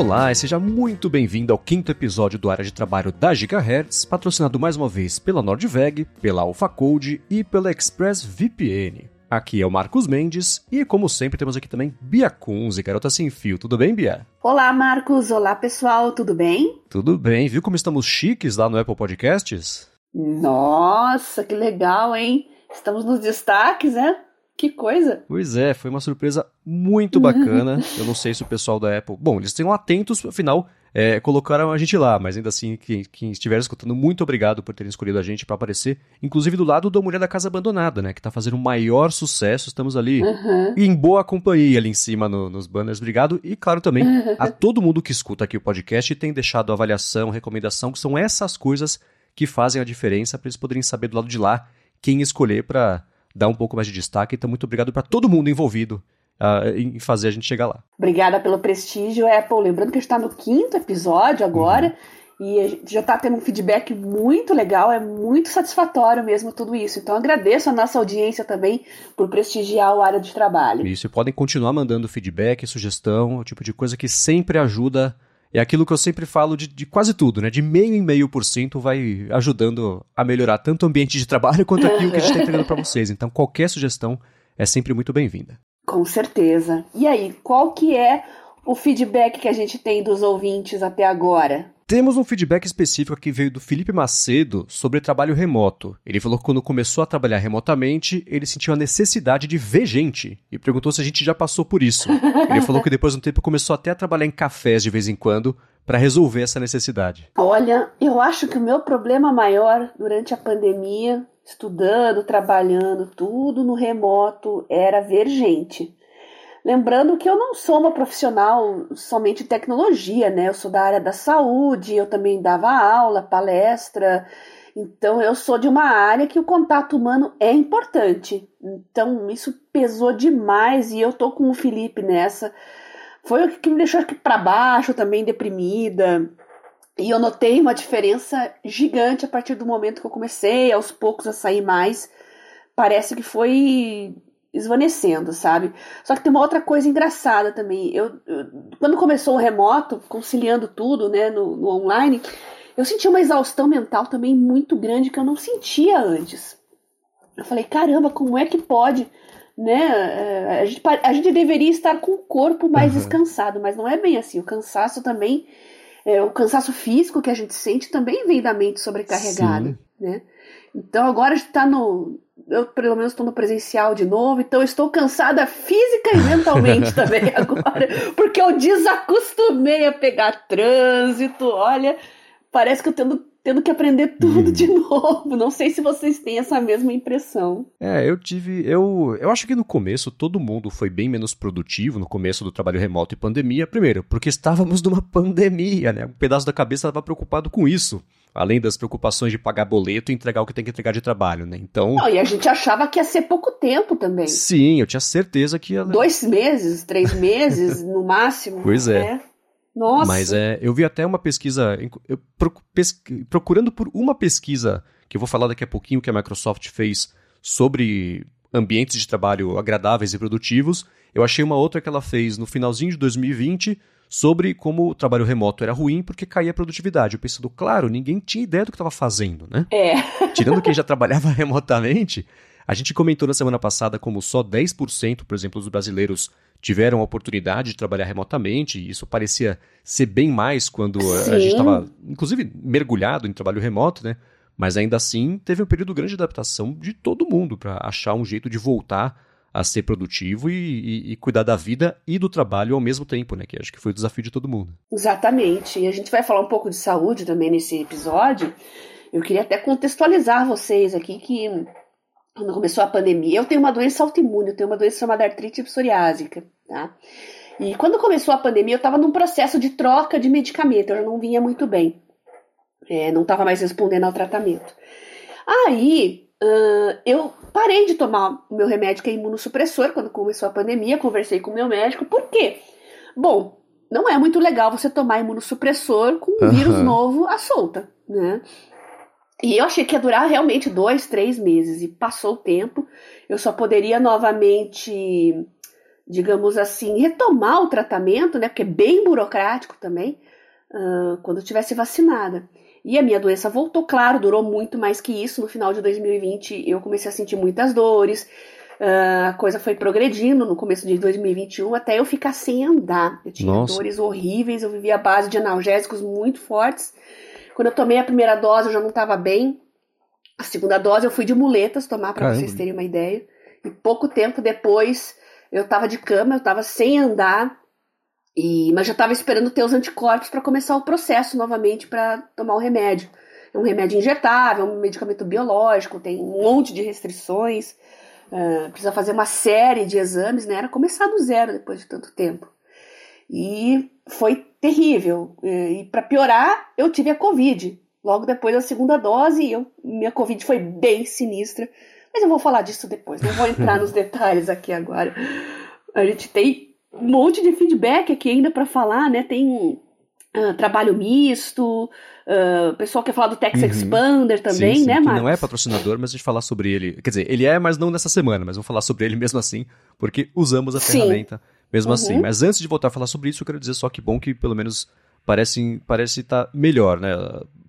Olá e seja muito bem-vindo ao quinto episódio do Área de Trabalho da Gigahertz, patrocinado mais uma vez pela Nordveg, pela AlphaCode e pela ExpressVPN. Aqui é o Marcos Mendes e, como sempre, temos aqui também Bia Kunze, garota sem fio. Tudo bem, Bia? Olá, Marcos. Olá, pessoal. Tudo bem? Tudo bem. Viu como estamos chiques lá no Apple Podcasts? Nossa, que legal, hein? Estamos nos destaques, né? Que coisa! Pois é, foi uma surpresa muito bacana. Eu não sei se o pessoal da Apple. Bom, eles estão atentos, afinal, é, colocaram a gente lá, mas ainda assim, quem, quem estiver escutando, muito obrigado por terem escolhido a gente para aparecer, inclusive do lado da Mulher da Casa Abandonada, né? Que tá fazendo o maior sucesso. Estamos ali Uhum. em boa companhia ali em cima no- nos banners. Obrigado. E, claro, também a todo mundo que escuta aqui o podcast e tem deixado avaliação, recomendação, que são essas coisas que fazem a diferença para eles poderem saber do lado de lá quem escolher para dar um pouco mais de destaque. Então, muito obrigado para todo mundo envolvido ah, em fazer a gente chegar lá. Obrigada pelo prestígio, Apple. Lembrando que a gente está no quinto episódio agora e a gente já está tendo um feedback muito legal, é muito satisfatório mesmo tudo isso. Então agradeço a nossa audiência também por prestigiar o área de trabalho. Isso, e podem continuar mandando feedback, sugestão, o tipo de coisa que sempre ajuda. É aquilo que eu sempre falo de, de quase tudo, né? De meio em meio por cento vai ajudando a melhorar tanto o ambiente de trabalho quanto aquilo que a gente está entregando para vocês. Então, qualquer sugestão é sempre muito bem-vinda. Com certeza. E aí, qual que é o feedback que a gente tem dos ouvintes até agora? Temos um feedback específico que veio do Felipe Macedo sobre trabalho remoto. Ele falou que quando começou a trabalhar remotamente, ele sentiu a necessidade de ver gente e perguntou se a gente já passou por isso. Ele falou que depois de um tempo começou até a trabalhar em cafés de vez em quando para resolver essa necessidade. Olha, eu acho que o meu problema maior durante a pandemia, estudando, trabalhando, tudo no remoto, era ver gente. Lembrando que eu não sou uma profissional somente de tecnologia, né? Eu sou da área da saúde, eu também dava aula, palestra. Então eu sou de uma área que o contato humano é importante. Então isso pesou demais e eu tô com o Felipe nessa. Foi o que me deixou aqui para baixo também, deprimida. E eu notei uma diferença gigante a partir do momento que eu comecei aos poucos a sair mais. Parece que foi esvanecendo, sabe? Só que tem uma outra coisa engraçada também. Eu, eu- quando começou o remoto, conciliando tudo, né, no, no online, eu senti uma exaustão mental também muito grande que eu não sentia antes. Eu falei, caramba, como é que pode, né? é, A gente, a gente deveria estar com o corpo mais Uhum. descansado, mas não é bem assim. O cansaço também, é, o cansaço físico que a gente sente também vem da mente sobrecarregada, Sim. né? Então agora a gente tá no. Eu, pelo menos, estou no presencial de novo, então estou cansada física e mentalmente também agora, porque eu desacostumei a pegar trânsito. Olha, parece que eu tendo, tendo que aprender tudo Uhum. de novo. Não sei se vocês têm essa mesma impressão. É, eu tive. Eu, eu acho que no começo todo mundo foi bem menos produtivo no começo do trabalho remoto e pandemia. Primeiro, porque estávamos numa pandemia, né? Um pedaço da cabeça estava preocupado com isso. Além das preocupações de pagar boleto e entregar o que tem que entregar de trabalho, né? Então. Não, e a gente achava que ia ser pouco tempo também. Sim, eu tinha certeza que ia. Dois meses, três meses, no máximo. Pois é. né? Nossa. Mas é, eu vi até uma pesquisa, eu procurando por uma pesquisa, que eu vou falar daqui a pouquinho, que a Microsoft fez sobre ambientes de trabalho agradáveis e produtivos. Eu achei uma outra que ela fez no finalzinho de 2020 sobre como o trabalho remoto era ruim porque caía a produtividade. Eu pensando, claro, ninguém tinha ideia do que estava fazendo, né? É. Tirando quem já trabalhava remotamente, a gente comentou na semana passada como só 10%, por exemplo, dos brasileiros tiveram a oportunidade de trabalhar remotamente, e isso parecia ser bem mais quando a- a Sim. gente estava, inclusive, mergulhado em trabalho remoto, né? Mas ainda assim, teve um período grande de adaptação de todo mundo para achar um jeito de voltar a ser produtivo e, e- e cuidar da vida e do trabalho ao mesmo tempo, né? Que acho que foi o desafio de todo mundo. Exatamente. E a gente vai falar um pouco de saúde também nesse episódio. Eu queria até contextualizar vocês aqui que quando começou a pandemia, eu tenho uma doença autoimune, eu tenho uma doença chamada artrite psoriásica, tá? E quando começou a pandemia, eu estava num processo de troca de medicamento, eu já não vinha muito bem. É, não estava mais respondendo ao tratamento. Aí, ãh, eu parei de tomar o meu remédio que é imunossupressor quando começou a pandemia, conversei com o meu médico, por quê? Bom, não é muito legal você tomar imunossupressor com um Aham. vírus novo à solta, né? E eu achei que ia durar realmente dois, três meses. E passou o tempo. Eu só poderia novamente digamos assim, retomar o tratamento, né? Porque é bem burocrático também, uh, quando eu tivesse vacinada. E a minha doença voltou, claro, durou muito mais que isso. No final de 2020 eu comecei a sentir muitas dores, uh, a coisa foi progredindo no começo de 2021 até eu ficar sem andar. Eu tinha Nossa. dores horríveis, eu vivia à base de analgésicos muito fortes. Quando eu tomei a primeira dose eu já não estava bem. A segunda dose eu fui de muletas tomar, para vocês terem uma ideia. E pouco tempo depois eu estava de cama, eu estava sem andar. E, mas já estava esperando ter os anticorpos para começar o processo novamente para tomar o remédio. É um remédio injetável, um medicamento biológico, tem um monte de restrições, uh, precisa fazer uma série de exames, né? Era começar do zero depois de tanto tempo. E foi terrível. E para piorar, eu tive a Covid. Logo depois da segunda dose, eu, minha Covid foi bem sinistra. Mas eu vou falar disso depois, não vou entrar nos detalhes aqui agora. A gente tem um monte de feedback aqui ainda para falar, né? Tem uh, trabalho misto, uh, o pessoal quer falar do Tex uhum. Expander também, sim, sim, né, Marcos? não é patrocinador, mas a gente falar sobre ele. Quer dizer, ele é, mas não nessa semana, mas vamos falar sobre ele mesmo assim, porque usamos a sim. ferramenta mesmo assim. uhum. assim. Mas antes de voltar a falar sobre isso, eu quero dizer só que bom que pelo menos parece parece estar tá melhor, né,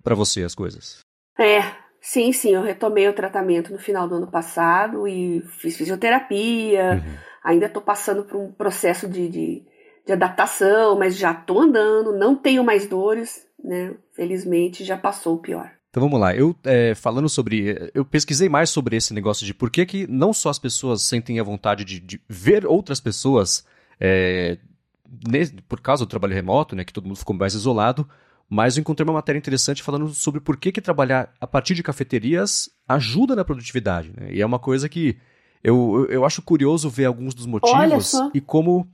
para você as coisas. É, sim, sim, eu retomei o tratamento no final do ano passado e fiz fisioterapia. Uhum Ainda estou passando por um processo de, de, de adaptação, mas já estou andando, não tenho mais dores, né? Felizmente já passou o pior. Então vamos lá, eu é, falando sobre. Eu pesquisei mais sobre esse negócio de por que, que não só as pessoas sentem a vontade de, de ver outras pessoas é, por causa do trabalho remoto, né? Que todo mundo ficou mais isolado, mas eu encontrei uma matéria interessante falando sobre por que, que trabalhar a partir de cafeterias ajuda na produtividade. Né? E é uma coisa que eu, eu acho curioso ver alguns dos motivos e como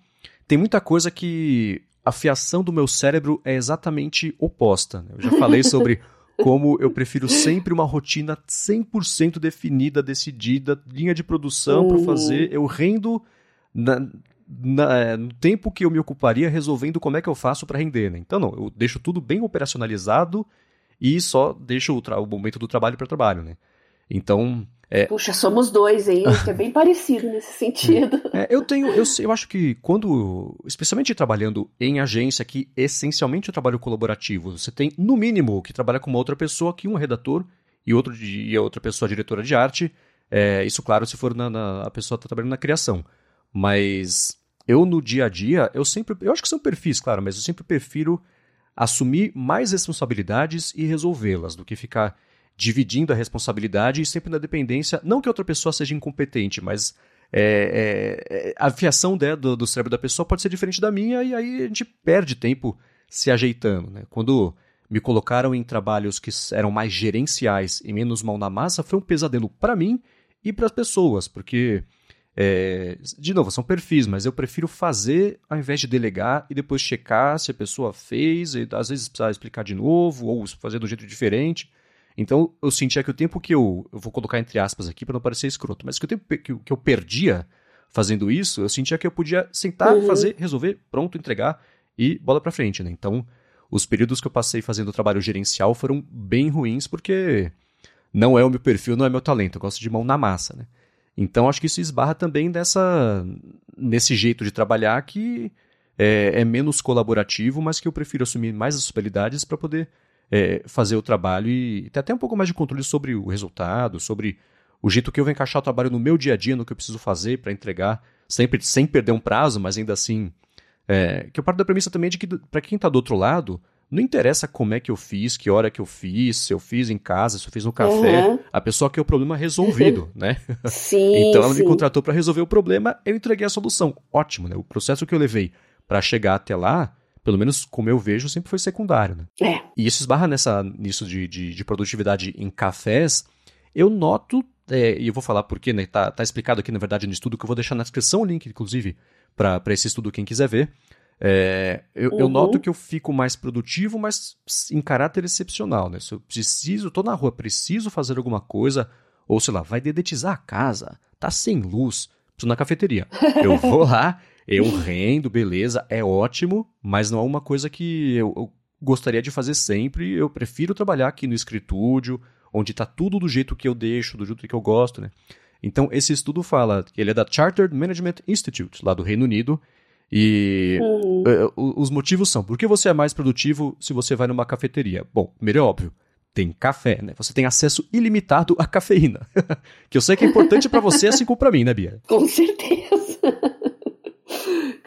tem muita coisa que a fiação do meu cérebro é exatamente oposta. Né? Eu já falei sobre como eu prefiro sempre uma rotina 100% definida, decidida, linha de produção uhum. para fazer. Eu rendo na, na, é, no tempo que eu me ocuparia resolvendo como é que eu faço para render. Né? Então, não, eu deixo tudo bem operacionalizado e só deixo o, o momento do trabalho para trabalho. Né? Então, é... Puxa, somos dois, hein? é bem parecido nesse sentido. É, eu tenho, eu, eu acho que quando, especialmente trabalhando em agência, que essencialmente é trabalho colaborativo, você tem no mínimo que trabalhar com uma outra pessoa, que um redator e outro e a outra pessoa diretora de arte. É, isso, claro, se for na, na a pessoa está trabalhando na criação. Mas eu no dia a dia, eu sempre, eu acho que são perfis, claro, mas eu sempre prefiro assumir mais responsabilidades e resolvê-las do que ficar dividindo a responsabilidade e sempre na dependência, não que outra pessoa seja incompetente, mas é, é, é a afiação né, do, do, cérebro da pessoa pode ser diferente da minha e aí a gente perde tempo se ajeitando. Né? Quando me colocaram em trabalhos que eram mais gerenciais e menos mão na massa, foi um pesadelo para mim e para as pessoas, porque, é, de novo, são perfis, mas eu prefiro fazer ao invés de delegar e depois checar se a pessoa fez, e às vezes precisar explicar de novo ou fazer do jeito diferente. Então eu sentia que o tempo que eu. Eu vou colocar entre aspas aqui para não parecer escroto, mas que o tempo que, que eu perdia fazendo isso, eu sentia que eu podia sentar, uhum. fazer, resolver, pronto, entregar e bola para frente, né? Então, os períodos que eu passei fazendo trabalho gerencial foram bem ruins porque não é o meu perfil, não é meu talento, eu gosto de mão na massa, né? Então, acho que isso esbarra também dessa nesse jeito de trabalhar que é, é menos colaborativo, mas que eu prefiro assumir mais as responsabilidades para poder é, fazer o trabalho e ter até um pouco mais de controle sobre o resultado, sobre o jeito que eu vou encaixar o trabalho no meu dia a dia, no que eu preciso fazer para entregar, sempre sem perder um prazo, mas ainda assim. É, que eu parto da premissa também de que, para quem está do outro lado, não interessa como é que eu fiz, que hora que eu fiz, se eu fiz em casa, se eu fiz no café. Uhum. A pessoa quer o problema resolvido, né? Sim. então ela sim. me contratou para resolver o problema, eu entreguei a solução. Ótimo, né? O processo que eu levei para chegar até lá pelo menos como eu vejo, sempre foi secundário. Né? É. E isso esbarra nessa, nisso de, de, de produtividade em cafés. Eu noto, é, e eu vou falar porque, né, tá, tá explicado aqui, na verdade, no estudo, que eu vou deixar na descrição o link, inclusive, para esse estudo, quem quiser ver. É, eu, uhum. eu, noto que eu fico mais produtivo, mas em caráter excepcional, né? Se eu preciso, tô na rua, preciso fazer alguma coisa, ou sei lá, vai dedetizar a casa, tá sem luz, preciso na cafeteria. Eu vou lá, eu rendo, beleza, é ótimo, mas não é uma coisa que eu, eu gostaria de fazer sempre. Eu prefiro trabalhar aqui no escritúdio, onde está tudo do jeito que eu deixo, do jeito que eu gosto, né? Então, esse estudo fala que ele é da Chartered Management Institute, lá do Reino Unido, e uhum. uh, os motivos são: por que você é mais produtivo se você vai numa cafeteria? Bom, primeiro é óbvio, tem café, né? Você tem acesso ilimitado à cafeína. que eu sei que é importante para você, assim como para mim, né, Bia? Com certeza.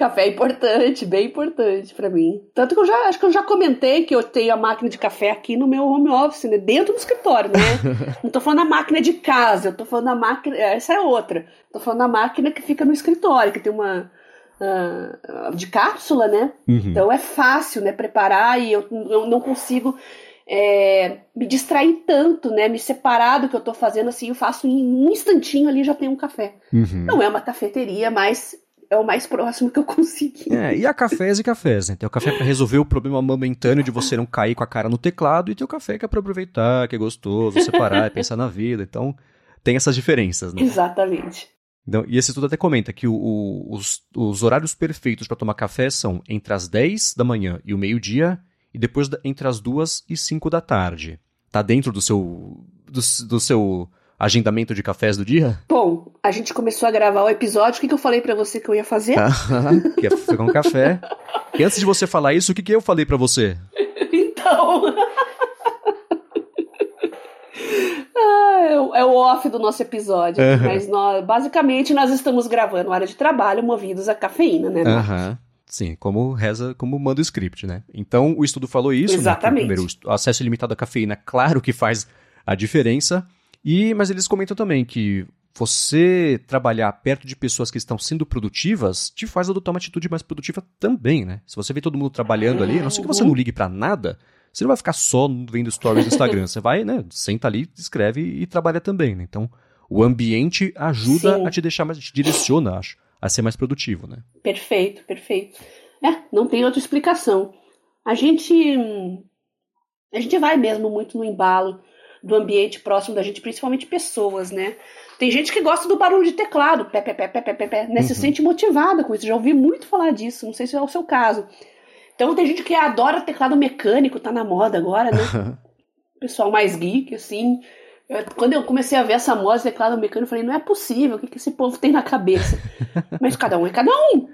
Café é importante, bem importante para mim. Tanto que eu já acho que eu já comentei que eu tenho a máquina de café aqui no meu home office, né? Dentro do escritório, né? Não tô falando da máquina de casa, eu tô falando da máquina. Essa é outra. Tô falando da máquina que fica no escritório, que tem uma uh, de cápsula, né? Uhum. Então é fácil, né? Preparar e eu, eu não consigo é, me distrair tanto, né? Me separar do que eu tô fazendo, assim, eu faço em um instantinho ali já tenho um café. Uhum. Não é uma cafeteria, mas é o mais próximo que eu consegui. É, e há cafés e cafés, né? Tem o café para resolver o problema momentâneo de você não cair com a cara no teclado, e tem o café que é pra aproveitar, que é gostoso, separar, pensar na vida. Então, tem essas diferenças, né? Exatamente. Então, e esse estudo até comenta que o, o, os, os, horários perfeitos para tomar café são entre as 10 da manhã e o meio-dia, e depois da, entre as 2 e 5 da tarde. Tá dentro do seu, do, do seu agendamento de cafés do dia? Bom, a gente começou a gravar o episódio. O que, que eu falei para você que eu ia fazer? que ia pegar um café. E antes de você falar isso, o que, que eu falei para você? então. É, é o off do nosso episódio. Uhum. Mas nós, basicamente nós estamos gravando área de trabalho movidos a cafeína, né? Uhum. Sim, como reza, como manda o script, né? Então o estudo falou isso. Né, Exatamente. Né, primeiro, o acesso ilimitado à cafeína, claro que faz a diferença. E, mas eles comentam também que você trabalhar perto de pessoas que estão sendo produtivas te faz adotar uma atitude mais produtiva também, né? Se você vê todo mundo trabalhando ali, a não ser que você não ligue para nada, você não vai ficar só vendo stories no Instagram. Você vai, né, senta ali, escreve e trabalha também, né? Então, o ambiente ajuda Sim. a te deixar mais, te direciona, acho, a ser mais produtivo, né? Perfeito, perfeito. É, não tem outra explicação. A gente a gente vai mesmo muito no embalo do ambiente próximo da gente, principalmente pessoas, né? Tem gente que gosta do barulho de teclado, pé, pé, pé, pé, pé, pé, pé né? Uhum. Se sente motivada com isso. Já ouvi muito falar disso, não sei se é o seu caso. Então tem gente que adora teclado mecânico, tá na moda agora, né? Pessoal mais geek, assim. Eu, quando eu comecei a ver essa moda de teclado mecânico, eu falei, não é possível, o que, que esse povo tem na cabeça? Mas cada um é cada um.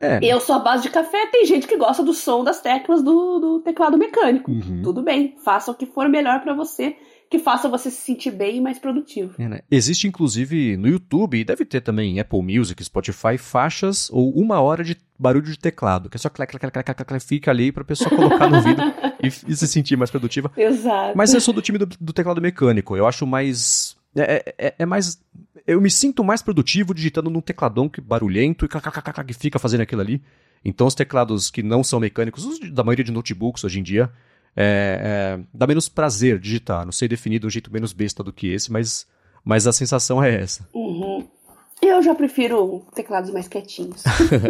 É. Eu sou a base de café, tem gente que gosta do som das teclas do, do teclado mecânico. Uhum. Tudo bem, faça o que for melhor para você que faça você se sentir bem e mais produtivo. É, né? Existe, inclusive, no YouTube, e deve ter também em Apple Music, Spotify, faixas ou uma hora de barulho de teclado, que é só clac, clac, clac, clac, clac, fica ali pra pessoa colocar no ouvido e, e, se sentir mais produtiva. Exato. Mas eu sou do time do, do teclado mecânico, eu acho mais... É, é, é, mais... Eu me sinto mais produtivo digitando num tecladão que barulhento e clac, que fica fazendo aquilo ali. Então os teclados que não são mecânicos, os da maioria de notebooks hoje em dia, é, é, dá menos prazer digitar. Não sei definir de um jeito menos besta do que esse, mas, mas a sensação é essa. Uhum. Eu já prefiro teclados mais quietinhos.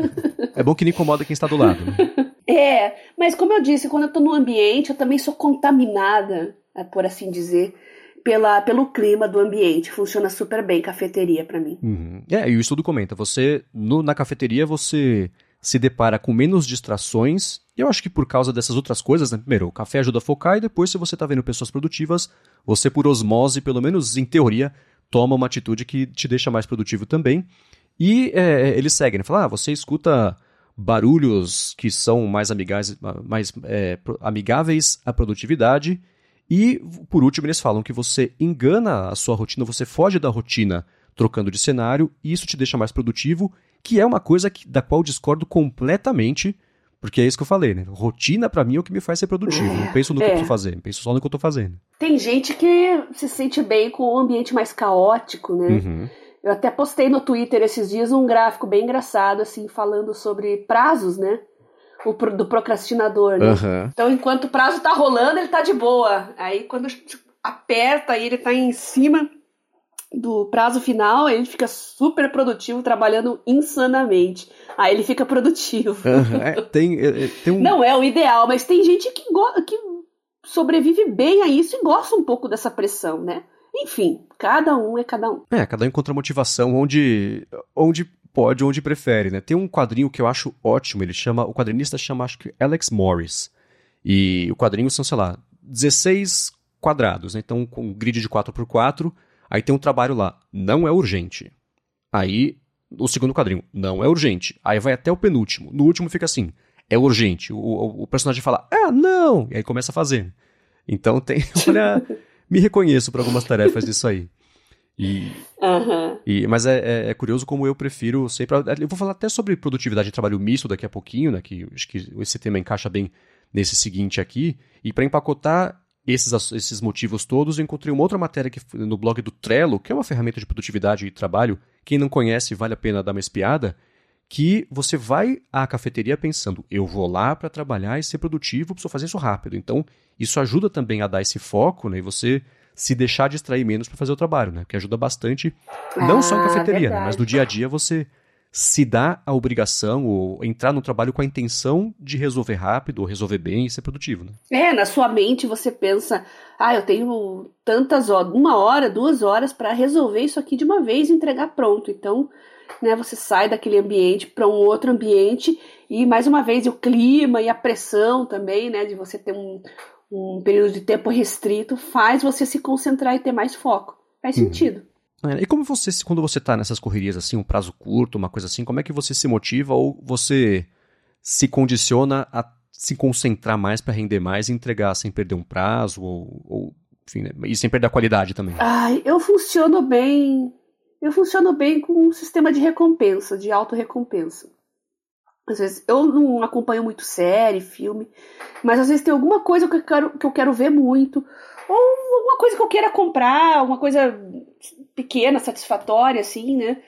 é bom que não incomoda quem está do lado. Né? É, mas como eu disse, quando eu estou no ambiente, eu também sou contaminada, é, por assim dizer, pela, pelo clima do ambiente. Funciona super bem cafeteria para mim. Uhum. É, e o estudo comenta, você no, na cafeteria você se depara com menos distrações. E eu acho que por causa dessas outras coisas, né? Primeiro, o café ajuda a focar e depois, se você está vendo pessoas produtivas, você, por osmose, pelo menos em teoria, toma uma atitude que te deixa mais produtivo também. E é, eles seguem, né? Falam, ah, você escuta barulhos que são mais, amigais, mais é, amigáveis à produtividade. E, por último, eles falam que você engana a sua rotina, você foge da rotina trocando de cenário, e isso te deixa mais produtivo que é uma coisa que, da qual discordo completamente, porque é isso que eu falei, né? Rotina para mim é o que me faz ser produtivo. Não penso no que eu preciso fazer, penso só no que eu tô fazendo. Tem gente que se sente bem com o ambiente mais caótico, né? Uhum. Eu até postei no Twitter esses dias um gráfico bem engraçado, assim, falando sobre prazos, né? O do procrastinador, né? Uhum. Então, enquanto o prazo tá rolando, ele tá de boa. Aí, quando aperta, ele tá em cima do prazo final, ele fica super produtivo, trabalhando insanamente. Aí ele fica produtivo. É, tem, é, é, tem um... Não é o ideal, mas tem gente que, que sobrevive bem a isso e gosta um pouco dessa pressão, né? Enfim, cada um é cada um. É, cada um encontra motivação onde, onde pode, onde prefere, né? Tem um quadrinho que eu acho ótimo, ele chama, o quadrinista chama, acho que Alex Morris. E o quadrinho são, sei lá, 16 quadrados, né? Então com um grid de 4x4 Aí tem um trabalho lá, não é urgente. Aí, o segundo quadrinho, não é urgente. Aí vai até o penúltimo. No último fica assim, é urgente. O, o, o personagem fala, ah, não! E aí começa a fazer. Então tem, olha, me reconheço para algumas tarefas disso aí. E, uhum. e, mas é, é, é, curioso como eu prefiro sempre. Eu vou falar até sobre produtividade de trabalho misto daqui a pouquinho, né? Que acho que esse tema encaixa bem nesse seguinte aqui. E para empacotar esses, esses motivos todos, eu encontrei uma outra matéria que, no blog do Trello, que é uma ferramenta de produtividade e trabalho. Quem não conhece, vale a pena dar uma espiada. Que você vai à cafeteria pensando, eu vou lá para trabalhar e ser produtivo, preciso fazer isso rápido. Então, isso ajuda também a dar esse foco, né? E você se deixar distrair menos para fazer o trabalho, né? Que ajuda bastante, não ah, só ah, cafeteria, né? mas no dia a dia você se dá a obrigação ou entrar no trabalho com a intenção de resolver rápido ou resolver bem e ser produtivo, né? É, na sua mente você pensa, ah, eu tenho tantas horas, uma hora, duas horas para resolver isso aqui de uma vez e entregar pronto. Então, né, você sai daquele ambiente para um outro ambiente e mais uma vez o clima e a pressão também, né, de você ter um, um período de tempo restrito faz você se concentrar e ter mais foco. Faz uhum. sentido. É, e como você, quando você está nessas correrias assim, um prazo curto, uma coisa assim, como é que você se motiva ou você se condiciona a se concentrar mais para render mais e entregar sem perder um prazo ou, ou enfim, né? e sem perder a qualidade também? Ai, eu funciono bem. Eu funciono bem com um sistema de recompensa, de auto-recompensa. Às vezes eu não acompanho muito série, filme, mas às vezes tem alguma coisa que eu quero, que eu quero ver muito, ou alguma coisa que eu queira comprar, alguma coisa pequena, satisfatória, assim, né?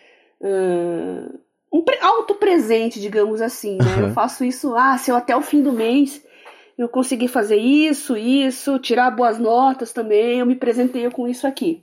Uh, um auto presente, digamos assim, né? Uhum. Eu faço isso, ah, se eu até o fim do mês eu conseguir fazer isso, isso, tirar boas notas também, eu me presenteio com isso aqui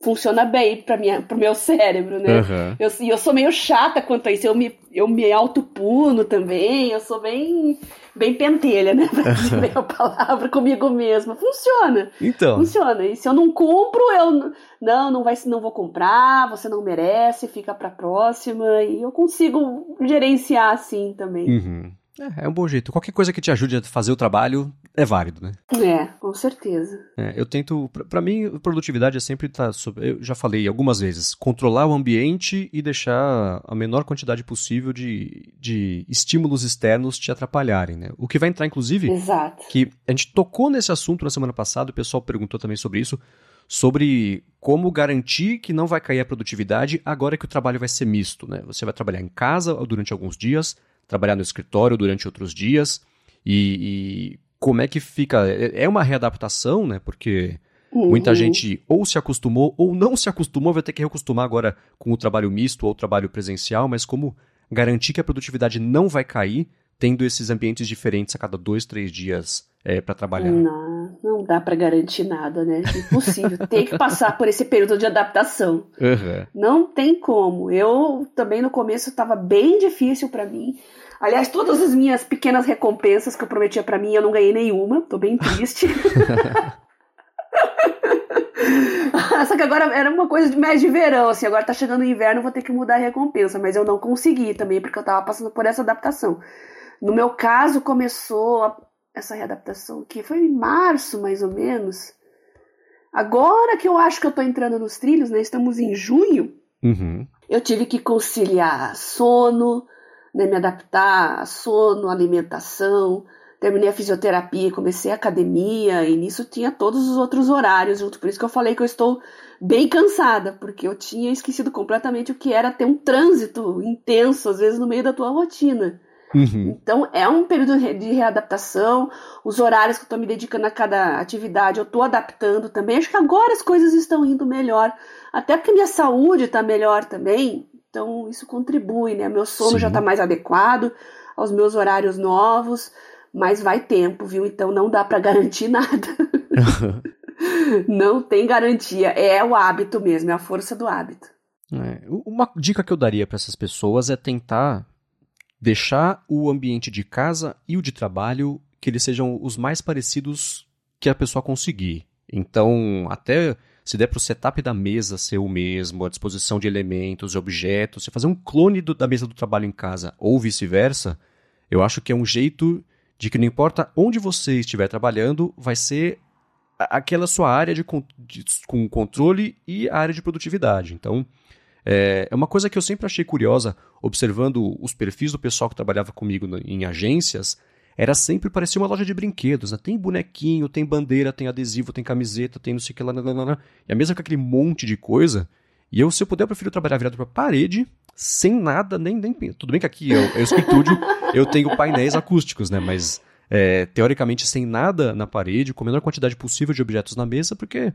funciona bem para minha pro meu cérebro, né? Uhum. Eu, eu sou meio chata quanto a isso, eu me, eu me autopuno também, eu sou bem bem pentelha, né? Pra dizer a palavra comigo mesma. Funciona. Então. Funciona. E se eu não compro, eu não, não vai, não vou comprar, você não merece, fica pra próxima. E eu consigo gerenciar assim também. Uhum. É, é um bom jeito. Qualquer coisa que te ajude a fazer o trabalho é válido, né? É, com certeza. É, eu tento. para mim, produtividade é sempre estar. Tá sobre, eu já falei algumas vezes, controlar o ambiente e deixar a menor quantidade possível de, de estímulos externos te atrapalharem, né? O que vai entrar, inclusive. Exato. Que a gente tocou nesse assunto na semana passada, o pessoal perguntou também sobre isso sobre como garantir que não vai cair a produtividade agora que o trabalho vai ser misto, né? Você vai trabalhar em casa durante alguns dias, trabalhar no escritório durante outros dias e, e como é que fica? É, é uma readaptação, né? Porque uhum. muita gente ou se acostumou ou não se acostumou, vai ter que reacostumar agora com o trabalho misto ou o trabalho presencial, mas como garantir que a produtividade não vai cair tendo esses ambientes diferentes a cada dois, três dias é, para trabalhar? Não, não dá para garantir nada, né? Impossível. tem que passar por esse período de adaptação. Uhum. Não tem como. Eu também no começo estava bem difícil para mim. Aliás, todas as minhas pequenas recompensas que eu prometia para mim, eu não ganhei nenhuma. Tô bem triste. Só que agora era uma coisa de mês de verão, assim, agora tá chegando o inverno, vou ter que mudar a recompensa, mas eu não consegui também, porque eu tava passando por essa adaptação. No meu caso, começou essa readaptação que foi em março, mais ou menos. Agora que eu acho que eu tô entrando nos trilhos, né? Estamos em junho. Uhum. Eu tive que conciliar sono, né, me adaptar a sono, alimentação. Terminei a fisioterapia, comecei a academia e nisso tinha todos os outros horários junto. Por isso que eu falei que eu estou bem cansada, porque eu tinha esquecido completamente o que era ter um trânsito intenso, às vezes no meio da tua rotina. Uhum. Então é um período de readaptação. Os horários que eu estou me dedicando a cada atividade, eu estou adaptando também. Acho que agora as coisas estão indo melhor. Até porque minha saúde está melhor também. Então isso contribui, né? Meu sono Sim. já está mais adequado aos meus horários novos, mas vai tempo, viu? Então não dá para garantir nada. não tem garantia. É o hábito mesmo, é a força do hábito. É, uma dica que eu daria para essas pessoas é tentar deixar o ambiente de casa e o de trabalho que eles sejam os mais parecidos que a pessoa conseguir. Então, até se der para o setup da mesa ser o mesmo, a disposição de elementos, de objetos, você fazer um clone do, da mesa do trabalho em casa ou vice-versa, eu acho que é um jeito de que não importa onde você estiver trabalhando, vai ser aquela sua área de, de, com controle e a área de produtividade. Então, é, é, uma coisa que eu sempre achei curiosa, observando os perfis do pessoal que trabalhava comigo em agências, era sempre parecer uma loja de brinquedos. Né? Tem bonequinho, tem bandeira, tem adesivo, tem camiseta, tem não sei o que lá, lá, lá. E a mesa com aquele monte de coisa. E eu, se eu puder, eu prefiro trabalhar virado para parede, sem nada, nem, nem. Tudo bem que aqui eu, eu estúdio, eu tenho painéis acústicos, né? Mas é, teoricamente sem nada na parede, com a menor quantidade possível de objetos na mesa, porque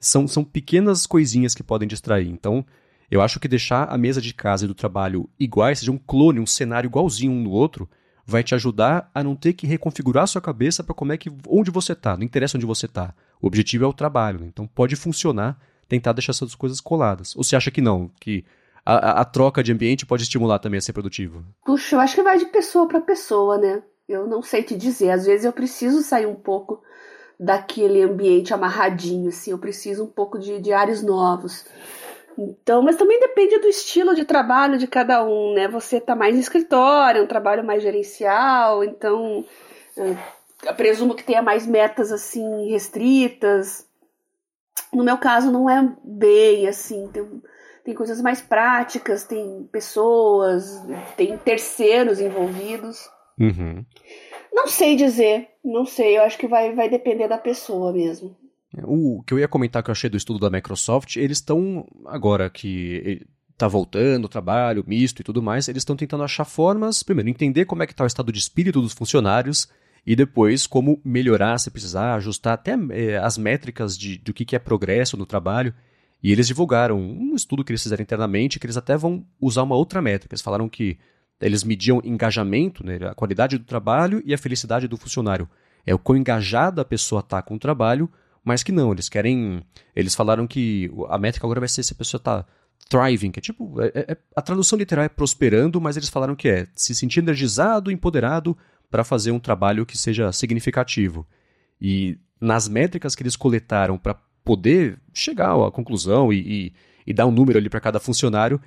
são, são pequenas coisinhas que podem distrair. Então, eu acho que deixar a mesa de casa e do trabalho iguais, seja um clone, um cenário igualzinho um no outro, vai te ajudar a não ter que reconfigurar a sua cabeça para como é que onde você está. Não interessa onde você está. O objetivo é o trabalho. Né? Então pode funcionar tentar deixar essas coisas coladas. Ou você acha que não? Que a, a, troca de ambiente pode estimular também a ser produtivo? Puxa, eu acho que vai de pessoa para pessoa, né? Eu não sei te dizer. Às vezes eu preciso sair um pouco daquele ambiente amarradinho, assim. Eu preciso um pouco de, de ares novos. Então, mas também depende do estilo de trabalho de cada um, né? Você tá mais em escritório, um trabalho mais gerencial, então eu presumo que tenha mais metas assim restritas. No meu caso não é bem assim, tem, tem coisas mais práticas, tem pessoas, tem terceiros envolvidos. Uhum. Não sei dizer, não sei, eu acho que vai, vai depender da pessoa mesmo. O que eu ia comentar que eu achei do estudo da Microsoft, eles estão, agora que está voltando o trabalho misto e tudo mais, eles estão tentando achar formas, primeiro, entender como é que está o estado de espírito dos funcionários e depois como melhorar se precisar, ajustar até é, as métricas de, do que, que é progresso no trabalho. E eles divulgaram um estudo que eles fizeram internamente, que eles até vão usar uma outra métrica. Eles falaram que eles mediam engajamento, né, a qualidade do trabalho e a felicidade do funcionário. É o quão engajada a pessoa está com o trabalho mas que não, eles querem. Eles falaram que a métrica agora vai ser se a pessoa está thriving, que é tipo. É, é, a tradução literal é prosperando, mas eles falaram que é se sentir energizado, empoderado para fazer um trabalho que seja significativo. E nas métricas que eles coletaram para poder chegar à conclusão e, e, e dar um número ali para cada funcionário,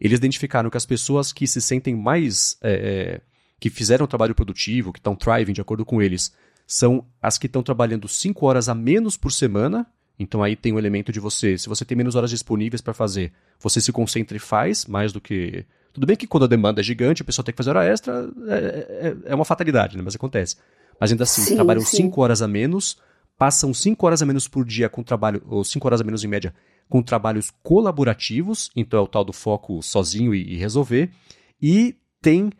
eles identificaram que as pessoas que se sentem mais. É, é que fizeram um trabalho produtivo, que estão thriving de acordo com eles, são as que estão trabalhando 5 horas a menos por semana. Então aí tem o um elemento de você, se você tem menos horas disponíveis para fazer, você se concentra e faz mais do que. Tudo bem que quando a demanda é gigante, a pessoa tem que fazer hora extra, é, é, é uma fatalidade, né? Mas acontece. Mas ainda assim, sim, trabalham 5 horas a menos, passam 5 horas a menos por dia com trabalho, ou 5 horas a menos em média, com trabalhos colaborativos, então é o tal do foco sozinho e, e resolver, e tem.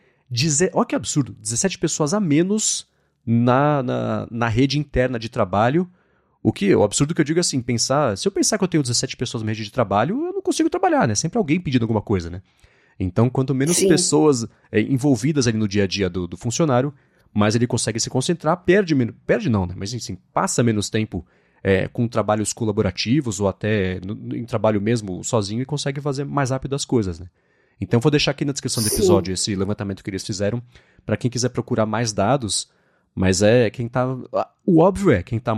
Olha que absurdo, 17 pessoas a menos na, na, na rede interna de trabalho. O que, o absurdo que eu digo é assim, pensar, se eu pensar que eu tenho 17 pessoas na rede de trabalho, eu não consigo trabalhar, né? Sempre alguém pedindo alguma coisa, né? Então, quanto menos Sim. pessoas é, envolvidas ali no dia a dia do, do, funcionário, mais ele consegue se concentrar, perde menos, perde não, né? Mas assim, passa menos tempo é, com trabalhos colaborativos ou até no, em trabalho mesmo sozinho e consegue fazer mais rápido as coisas, né? Então, vou deixar aqui na descrição do episódio Sim. esse levantamento que eles fizeram para quem quiser procurar mais dados mas é quem tá. O óbvio é, quem tá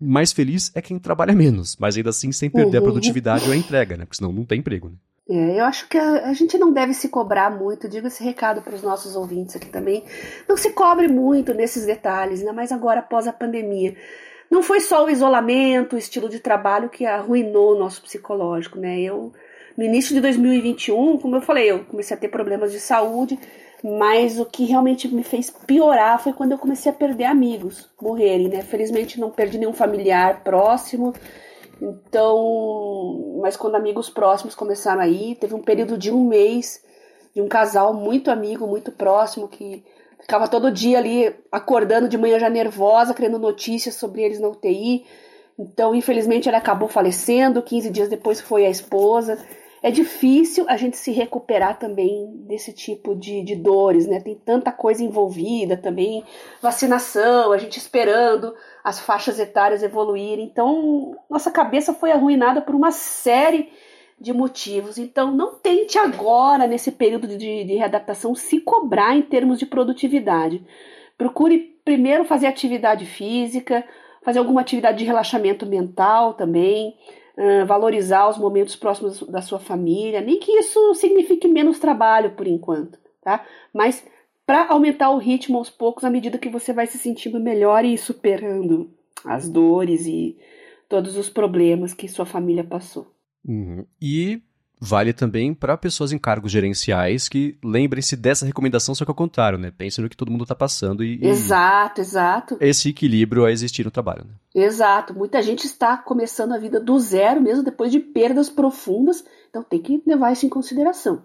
mais feliz é quem trabalha menos, mas ainda assim sem perder uhum. a produtividade ou a entrega, né? Porque senão não tem emprego, né? É, eu acho que a, a, gente não deve se cobrar muito, digo esse recado para os nossos ouvintes aqui também. Não se cobre muito nesses detalhes, ainda mais agora após a pandemia. Não foi só o isolamento, o estilo de trabalho que arruinou o nosso psicológico, né? Eu, no início de 2021, como eu falei, eu comecei a ter problemas de saúde, mas o que realmente me fez piorar foi quando eu comecei a perder amigos, morrerem, né? Felizmente não perdi nenhum familiar próximo. Então, mas quando amigos próximos começaram aí, teve um período de um mês de um casal muito amigo, muito próximo, que ficava todo dia ali acordando de manhã já nervosa, querendo notícias sobre eles na UTI. Então, infelizmente, ele acabou falecendo. 15 dias depois foi a esposa é difícil a gente se recuperar também desse tipo de, de dores, né? Tem tanta coisa envolvida também, vacinação, a gente esperando as faixas etárias evoluírem. Então, nossa cabeça foi arruinada por uma série de motivos. Então, não tente agora, nesse período de, de readaptação, se cobrar em termos de produtividade. Procure primeiro fazer atividade física, fazer alguma atividade de relaxamento mental também valorizar os momentos próximos da sua família, nem que isso signifique menos trabalho por enquanto, tá? Mas para aumentar o ritmo aos poucos, à medida que você vai se sentindo melhor e superando as dores e todos os problemas que sua família passou. Uhum. E vale também para pessoas em cargos gerenciais que lembrem-se dessa recomendação, só que ao contrário, né? Pensem no que todo mundo está passando e, Exato, exato. Esse equilíbrio a existir no trabalho. Né? Exato. Muita gente está começando a vida do zero, mesmo depois de perdas profundas, então tem que levar isso em consideração.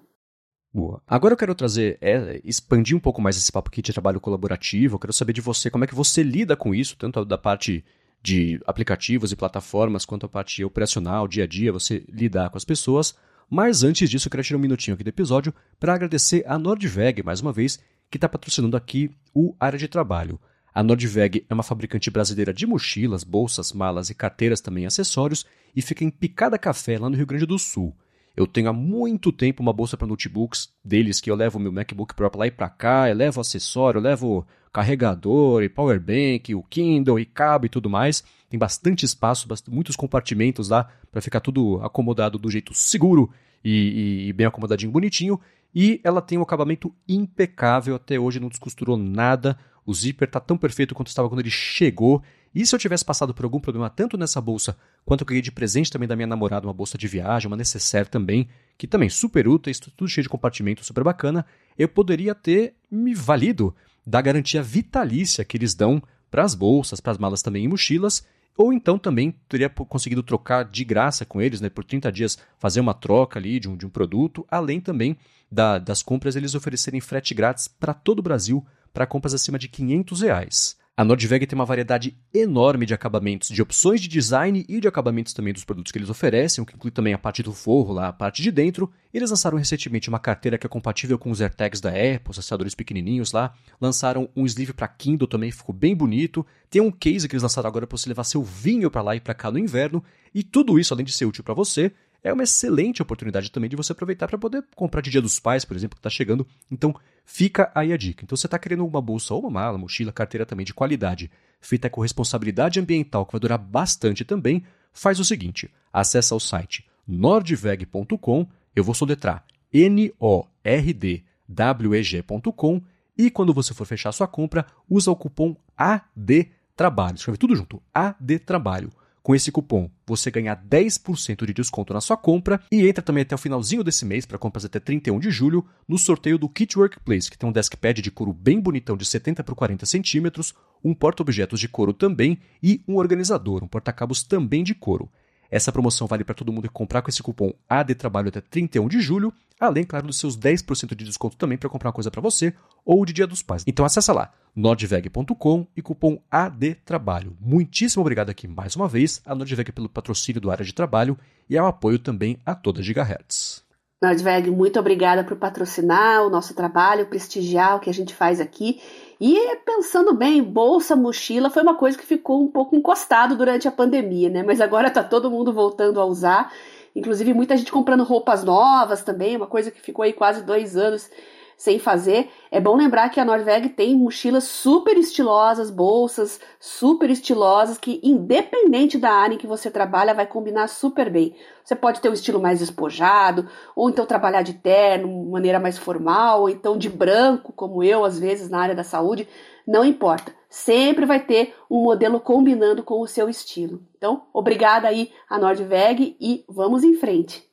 Boa. Agora eu quero trazer, é, expandir um pouco mais esse papo aqui de trabalho colaborativo. Eu quero saber de você como é que você lida com isso, tanto da parte de aplicativos e plataformas, quanto a parte operacional, dia a dia, você lidar com as pessoas. Mas antes disso, eu quero tirar um minutinho aqui do episódio para agradecer a Nordveg, mais uma vez, que está patrocinando aqui o Área de Trabalho. A Nordveg é uma fabricante brasileira de mochilas, bolsas, malas e carteiras, também acessórios, e fica em Picada Café, lá no Rio Grande do Sul. Eu tenho há muito tempo uma bolsa para notebooks deles que eu levo meu MacBook Pro lá e para cá, eu levo acessório, eu levo carregador e power bank, o Kindle e cabo e tudo mais. Tem bastante espaço, muitos compartimentos lá para ficar tudo acomodado do jeito seguro e, e, bem acomodadinho, bonitinho. E ela tem um acabamento impecável, até hoje não descosturou nada. O zíper tá tão perfeito quanto estava quando ele chegou. E se eu tivesse passado por algum problema tanto nessa bolsa, quanto eu ganhei de presente também da minha namorada uma bolsa de viagem, uma necessaire também, que também super úteis, tudo cheio de compartimento, super bacana, eu poderia ter me valido da garantia vitalícia que eles dão para as bolsas, para as malas também e mochilas, ou então também teria conseguido trocar de graça com eles, né, por 30 dias, fazer uma troca ali de um, de um produto, além também da, das compras eles oferecerem frete grátis para todo o Brasil para compras acima de 500 reais. A Nordveg tem uma variedade enorme de acabamentos, de opções de design e de acabamentos também dos produtos que eles oferecem, o que inclui também a parte do forro, lá, a parte de dentro. Eles lançaram recentemente uma carteira que é compatível com os AirTags da Apple, os acessadores pequenininhos lá. Lançaram um sleeve para Kindle também, ficou bem bonito. Tem um case que eles lançaram agora para você levar seu vinho para lá e para cá no inverno. E tudo isso, além de ser útil para você, é uma excelente oportunidade também de você aproveitar para poder comprar de Dia dos Pais, por exemplo, que está chegando. Então, fica aí a dica. Então, você está querendo uma bolsa ou uma mala, mochila, carteira também de qualidade, feita com responsabilidade ambiental, que vai durar bastante também, faz o seguinte: acessa o site nordveg.com, eu vou soletrar N-O-R-D-W-E-G.com e quando você for fechar sua compra, usa o cupom ADTRABALHO. Escreve tudo junto, ADTRABALHO com esse cupom, você ganha 10% de desconto na sua compra e entra também até o finalzinho desse mês para compras até 31 de julho no sorteio do Kit Workplace, que tem um deskpad de couro bem bonitão de 70 por 40 centímetros, um porta-objetos de couro também e um organizador, um porta-cabos também de couro. Essa promoção vale para todo mundo que comprar com esse cupom ADTRABALHO até 31 de julho, além, claro, dos seus 10% de desconto também para comprar uma coisa para você ou de Dia dos Pais. Então acessa lá, nordveg.com e cupom ADTRABALHO. Muitíssimo obrigado aqui mais uma vez a Nordveg pelo patrocínio do Área de Trabalho e ao apoio também a toda Gigahertz. Nordveg, muito obrigada por patrocinar o nosso trabalho, prestigiar o que a gente faz aqui e pensando bem, bolsa, mochila foi uma coisa que ficou um pouco encostado durante a pandemia, né? Mas agora tá todo mundo voltando a usar. Inclusive, muita gente comprando roupas novas também, uma coisa que ficou aí quase dois anos sem fazer. É bom lembrar que a Norveg tem mochilas super estilosas, bolsas super estilosas, que independente da área em que você trabalha, vai combinar super bem. Você pode ter um estilo mais despojado, ou então trabalhar de terno, maneira mais formal, ou então de branco, como eu, às vezes, na área da saúde. Não importa. Sempre vai ter um modelo combinando com o seu estilo. Então, obrigada aí a Nordveg e vamos em frente.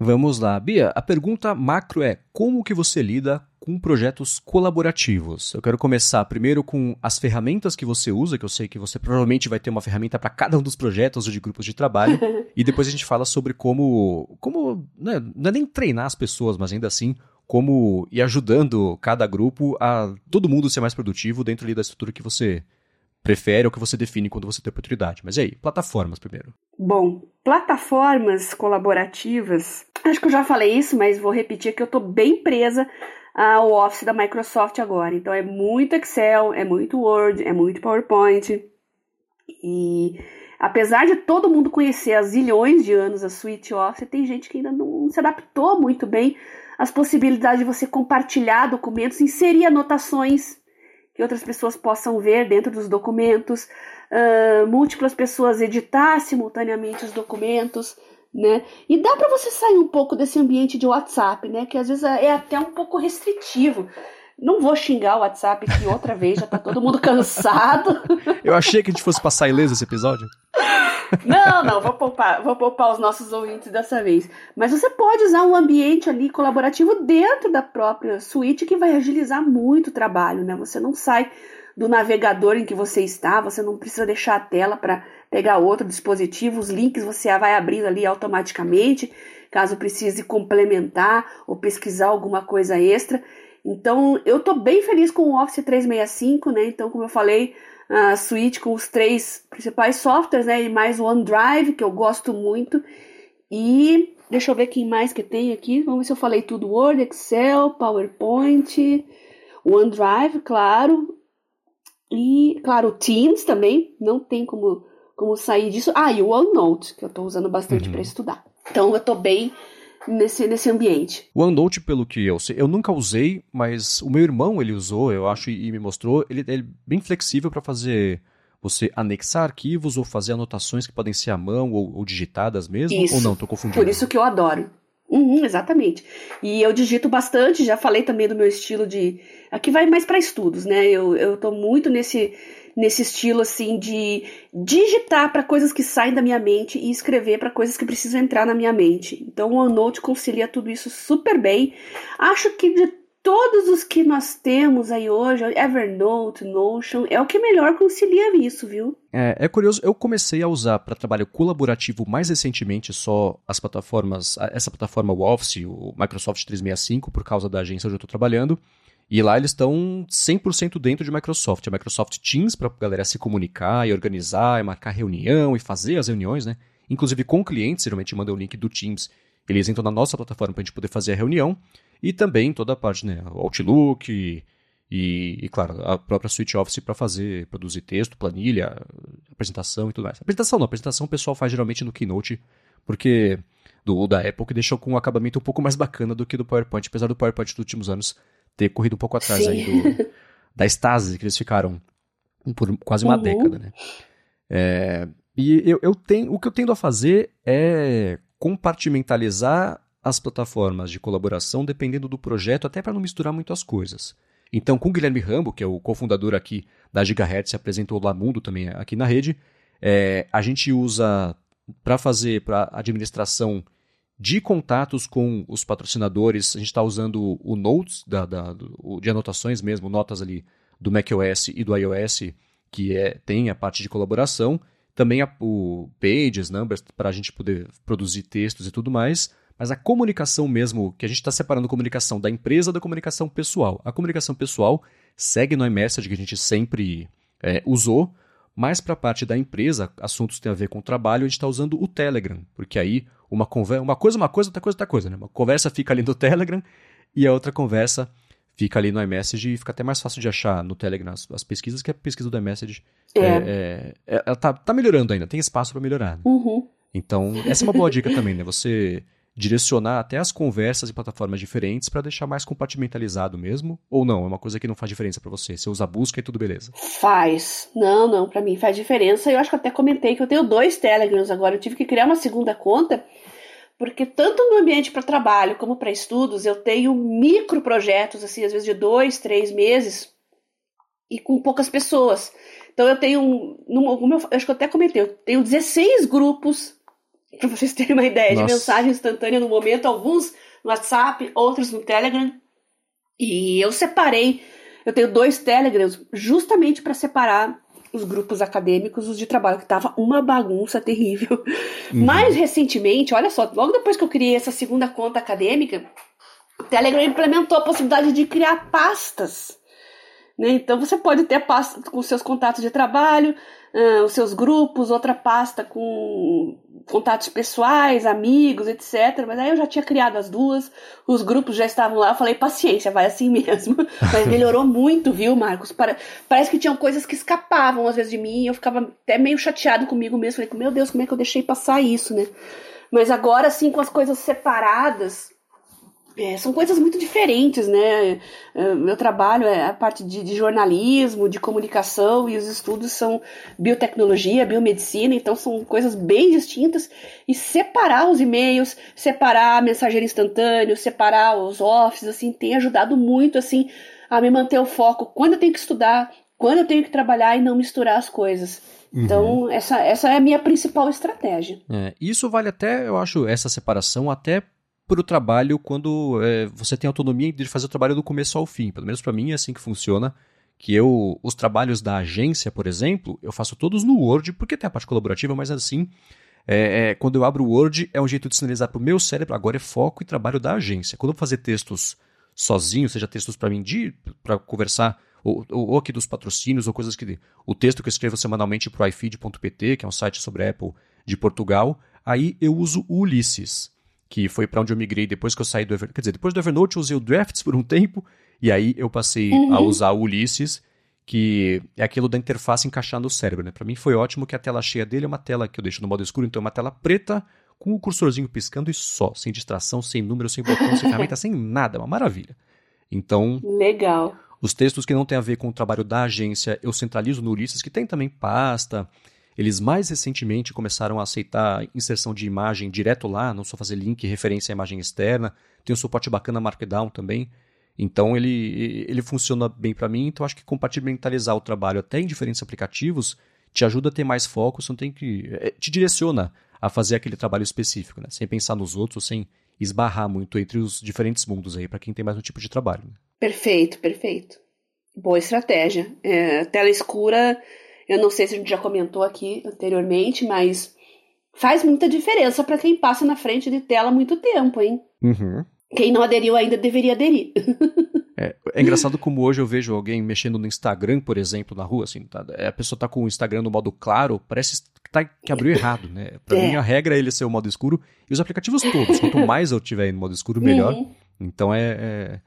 Vamos lá, Bia. A pergunta macro é: como que você lida com projetos colaborativos? Eu quero começar primeiro com as ferramentas que você usa, que eu sei que você provavelmente vai ter uma ferramenta para cada um dos projetos ou de grupos de trabalho, e depois a gente fala sobre como, como né, não é nem treinar as pessoas, mas ainda assim como ir ajudando cada grupo a todo mundo ser mais produtivo dentro da estrutura que você prefere ou que você define quando você tem oportunidade. Mas e aí, plataformas primeiro. Bom, plataformas colaborativas, acho que eu já falei isso, mas vou repetir que eu estou bem presa ao Office da Microsoft agora. Então é muito Excel, é muito Word, é muito PowerPoint. E apesar de todo mundo conhecer há zilhões de anos a suite Office, tem gente que ainda não se adaptou muito bem às possibilidades de você compartilhar documentos, inserir anotações que outras pessoas possam ver dentro dos documentos, uh, múltiplas pessoas editar simultaneamente os documentos, né? E dá para você sair um pouco desse ambiente de WhatsApp, né? Que às vezes é até um pouco restritivo. Não vou xingar o WhatsApp aqui outra vez, já tá todo mundo cansado. Eu achei que a gente fosse passar ileso esse episódio. Não, não, vou poupar, vou poupar os nossos ouvintes dessa vez. Mas você pode usar um ambiente ali colaborativo dentro da própria suíte que vai agilizar muito o trabalho, né? Você não sai do navegador em que você está, você não precisa deixar a tela para pegar outro dispositivo, os links você vai abrindo ali automaticamente, caso precise complementar ou pesquisar alguma coisa extra. Então, eu estou bem feliz com o Office 365, né? Então, como eu falei, a suite com os três principais softwares, né? E mais o OneDrive, que eu gosto muito. E deixa eu ver quem mais que tem aqui. Vamos ver se eu falei tudo: Word, Excel, PowerPoint, OneDrive, claro. E, claro, o Teams também. Não tem como, como sair disso. Ah, e o OneNote, que eu estou usando bastante uhum. para estudar. Então, eu estou bem nesse, nesse ambiente. O OneNote, pelo que eu sei, eu nunca usei, mas o meu irmão ele usou, eu acho, e me mostrou. Ele, ele é bem flexível para fazer você anexar arquivos ou fazer anotações que podem ser à mão ou, ou digitadas mesmo? Isso. Ou não? Tô confundindo. Por isso que eu adoro. Uhum, exatamente. E eu digito bastante, já falei também do meu estilo de. Aqui vai mais para estudos, né? Eu, eu tô muito nesse nesse estilo assim de digitar para coisas que saem da minha mente e escrever para coisas que precisam entrar na minha mente. Então o OneNote concilia tudo isso super bem. Acho que de todos os que nós temos aí hoje, Evernote, Notion, é o que melhor concilia isso, viu? É, é curioso, eu comecei a usar para trabalho colaborativo mais recentemente só as plataformas, essa plataforma o Office, o Microsoft 365, por causa da agência onde eu estou trabalhando. E lá eles estão 100% dentro de Microsoft. A Microsoft Teams para a galera se comunicar e organizar, e marcar reunião e fazer as reuniões, né? Inclusive com clientes, geralmente manda o link do Teams. Eles entram na nossa plataforma para a gente poder fazer a reunião. E também toda a parte, né? Outlook e, e, e claro, a própria Suite Office para fazer, produzir texto, planilha, apresentação e tudo mais. Apresentação não, apresentação o pessoal faz geralmente no Keynote, porque do da Apple que deixou com um acabamento um pouco mais bacana do que do PowerPoint, apesar do PowerPoint dos últimos anos ter corrido um pouco atrás aí do, da estase que eles ficaram por quase uma uhum. década, né? É, e eu, eu tenho, o que eu tendo a fazer é compartimentalizar as plataformas de colaboração dependendo do projeto, até para não misturar muito as coisas. Então, com o Guilherme Rambo, que é o cofundador aqui da Gigahertz, apresentou o Lamundo também aqui na rede, é, a gente usa para fazer para administração de contatos com os patrocinadores, a gente está usando o Notes, da, da, de anotações mesmo, notas ali do macOS e do iOS, que é, tem a parte de colaboração, também a, o Pages, Numbers, para a gente poder produzir textos e tudo mais, mas a comunicação mesmo, que a gente está separando comunicação da empresa da comunicação pessoal. A comunicação pessoal segue no iMessage que a gente sempre é, usou, mas para a parte da empresa, assuntos que têm a ver com o trabalho, a gente está usando o Telegram, porque aí uma, conversa, uma coisa uma coisa, outra coisa outra coisa. Né? Uma conversa fica ali no Telegram e a outra conversa fica ali no iMessage e fica até mais fácil de achar no Telegram as, as pesquisas, que a pesquisa do iMessage é. É, é, é, ela tá, tá melhorando ainda, tem espaço para melhorar. Né? Uhum. Então, essa é uma boa dica também, né? Você direcionar até as conversas em plataformas diferentes para deixar mais compartimentalizado mesmo? Ou não? É uma coisa que não faz diferença para você? Você usa busca e tudo beleza? Faz. Não, não, para mim faz diferença. Eu acho que até comentei que eu tenho dois Telegrams agora. Eu tive que criar uma segunda conta porque tanto no ambiente para trabalho como para estudos eu tenho micro projetos assim às vezes de dois três meses e com poucas pessoas então eu tenho no, eu acho que eu até comentei eu tenho 16 grupos para vocês terem uma ideia Nossa. de mensagem instantânea no momento alguns no WhatsApp outros no Telegram e eu separei eu tenho dois Telegrams justamente para separar os grupos acadêmicos, os de trabalho, que tava uma bagunça terrível. Uhum. Mais recentemente, olha só, logo depois que eu criei essa segunda conta acadêmica, o Telegram implementou a possibilidade de criar pastas. Né? Então você pode ter pasta com seus contatos de trabalho, uh, os seus grupos, outra pasta com contatos pessoais, amigos, etc. Mas aí eu já tinha criado as duas, os grupos já estavam lá, eu falei, paciência, vai assim mesmo. Mas melhorou muito, viu, Marcos? Parece que tinham coisas que escapavam às vezes de mim, eu ficava até meio chateado comigo mesmo. Falei, meu Deus, como é que eu deixei passar isso, né? Mas agora, assim, com as coisas separadas, é, são coisas muito diferentes, né? É, meu trabalho é a parte de, de, jornalismo, de comunicação, e os estudos são biotecnologia, biomedicina, então são coisas bem distintas. E separar os e-mails, separar a mensageira instantânea, separar os offices, assim, tem ajudado muito, assim, a me manter o foco quando eu tenho que estudar, quando eu tenho que trabalhar e não misturar as coisas. Uhum. Então, essa, essa é a minha principal estratégia. É, isso vale até, eu acho, essa separação até para o trabalho quando é, você tem autonomia de fazer o trabalho do começo ao fim. Pelo menos para mim é assim que funciona. Que eu, os trabalhos da agência, por exemplo, eu faço todos no Word, porque tem a parte colaborativa, mas assim, é, é, quando eu abro o Word, é um jeito de sinalizar para o meu cérebro, agora é foco e trabalho da agência. Quando eu vou fazer textos sozinho, seja textos para mim, para conversar ou, ou, ou, aqui dos patrocínios, ou coisas que. O texto que eu escrevo semanalmente para o iFeed.pt, que é um site sobre Apple de Portugal, aí eu uso o Ulisses, que foi para onde eu migrei depois que eu saí do Evernote. Quer dizer, depois do Evernote eu usei o Drafts por um tempo, e aí eu passei uhum. a usar o Ulisses, que é aquilo da interface encaixar no cérebro. Né? Para mim foi ótimo que a tela cheia dele é uma tela que eu deixo no modo escuro, então é uma tela preta com o cursorzinho piscando e só, sem distração, sem número, sem botão, sem ferramenta, sem nada, é uma maravilha. Então. Legal. Os textos que não têm a ver com o trabalho da agência, eu centralizo no Ulisses, que tem também pasta. Eles mais recentemente começaram a aceitar inserção de imagem direto lá, não só fazer link referência à imagem externa. Tem um suporte bacana Markdown também. Então ele, ele funciona bem para mim. Então acho que compartimentalizar o trabalho até em diferentes aplicativos te ajuda a ter mais foco, você não tem que. É, te direciona a fazer aquele trabalho específico, né? Sem pensar nos outros, sem esbarrar muito entre os diferentes mundos aí, para quem tem mais um tipo de trabalho. Né? Perfeito, perfeito. Boa estratégia. É, tela escura, eu não sei se a gente já comentou aqui anteriormente, mas faz muita diferença para quem passa na frente de tela muito tempo, hein? Uhum. Quem não aderiu ainda deveria aderir. É, é, engraçado como hoje eu vejo alguém mexendo no Instagram, por exemplo, na rua, assim, tá, a pessoa tá com o Instagram no modo claro, parece que, tá, que abriu errado, né? Pra é. mim a regra é ele ser o modo escuro e os aplicativos todos, quanto mais eu tiver no modo escuro, melhor. Uhum. Então é, é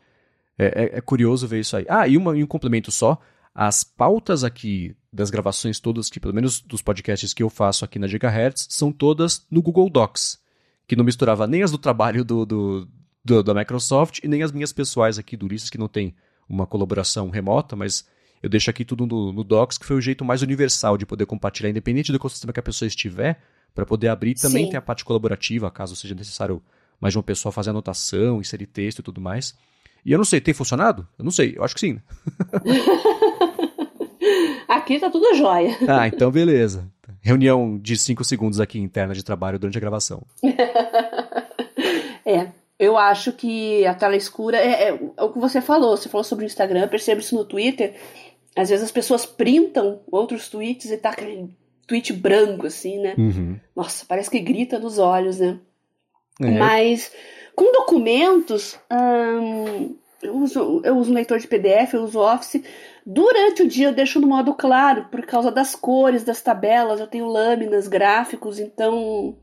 é, é, é, curioso ver isso aí. Ah, e, uma, e um complemento só. As pautas aqui das gravações todas, que pelo menos dos podcasts que eu faço aqui na Gigahertz, são todas no Google Docs. Que não misturava nem as do trabalho do, do, do da Microsoft e nem as minhas pessoais aqui do Ulisses, que não tem uma colaboração remota, mas eu deixo aqui tudo no, no, Docs, que foi o jeito mais universal de poder compartilhar, independente do ecossistema que a pessoa estiver, para poder abrir. Também Sim. tem a parte colaborativa, caso seja necessário mais de uma pessoa fazer anotação, inserir texto e tudo mais. E eu não sei, tem funcionado? Eu não sei, eu acho que sim. aqui tá tudo jóia. Ah, então beleza. Reunião de 5 segundos aqui interna de trabalho durante a gravação. é, eu acho que a tela escura é, é, é, o que você falou. Você falou sobre o Instagram, percebo isso no Twitter. Às vezes as pessoas printam outros tweets e tá aquele tweet branco, assim, né? Uhum. Nossa, parece que grita nos olhos, né? É. Mas com documentos, hum, eu, uso, eu uso um leitor de PDF, eu uso Office. Durante o dia eu deixo no modo claro, por causa das cores, das tabelas, eu tenho lâminas, gráficos, então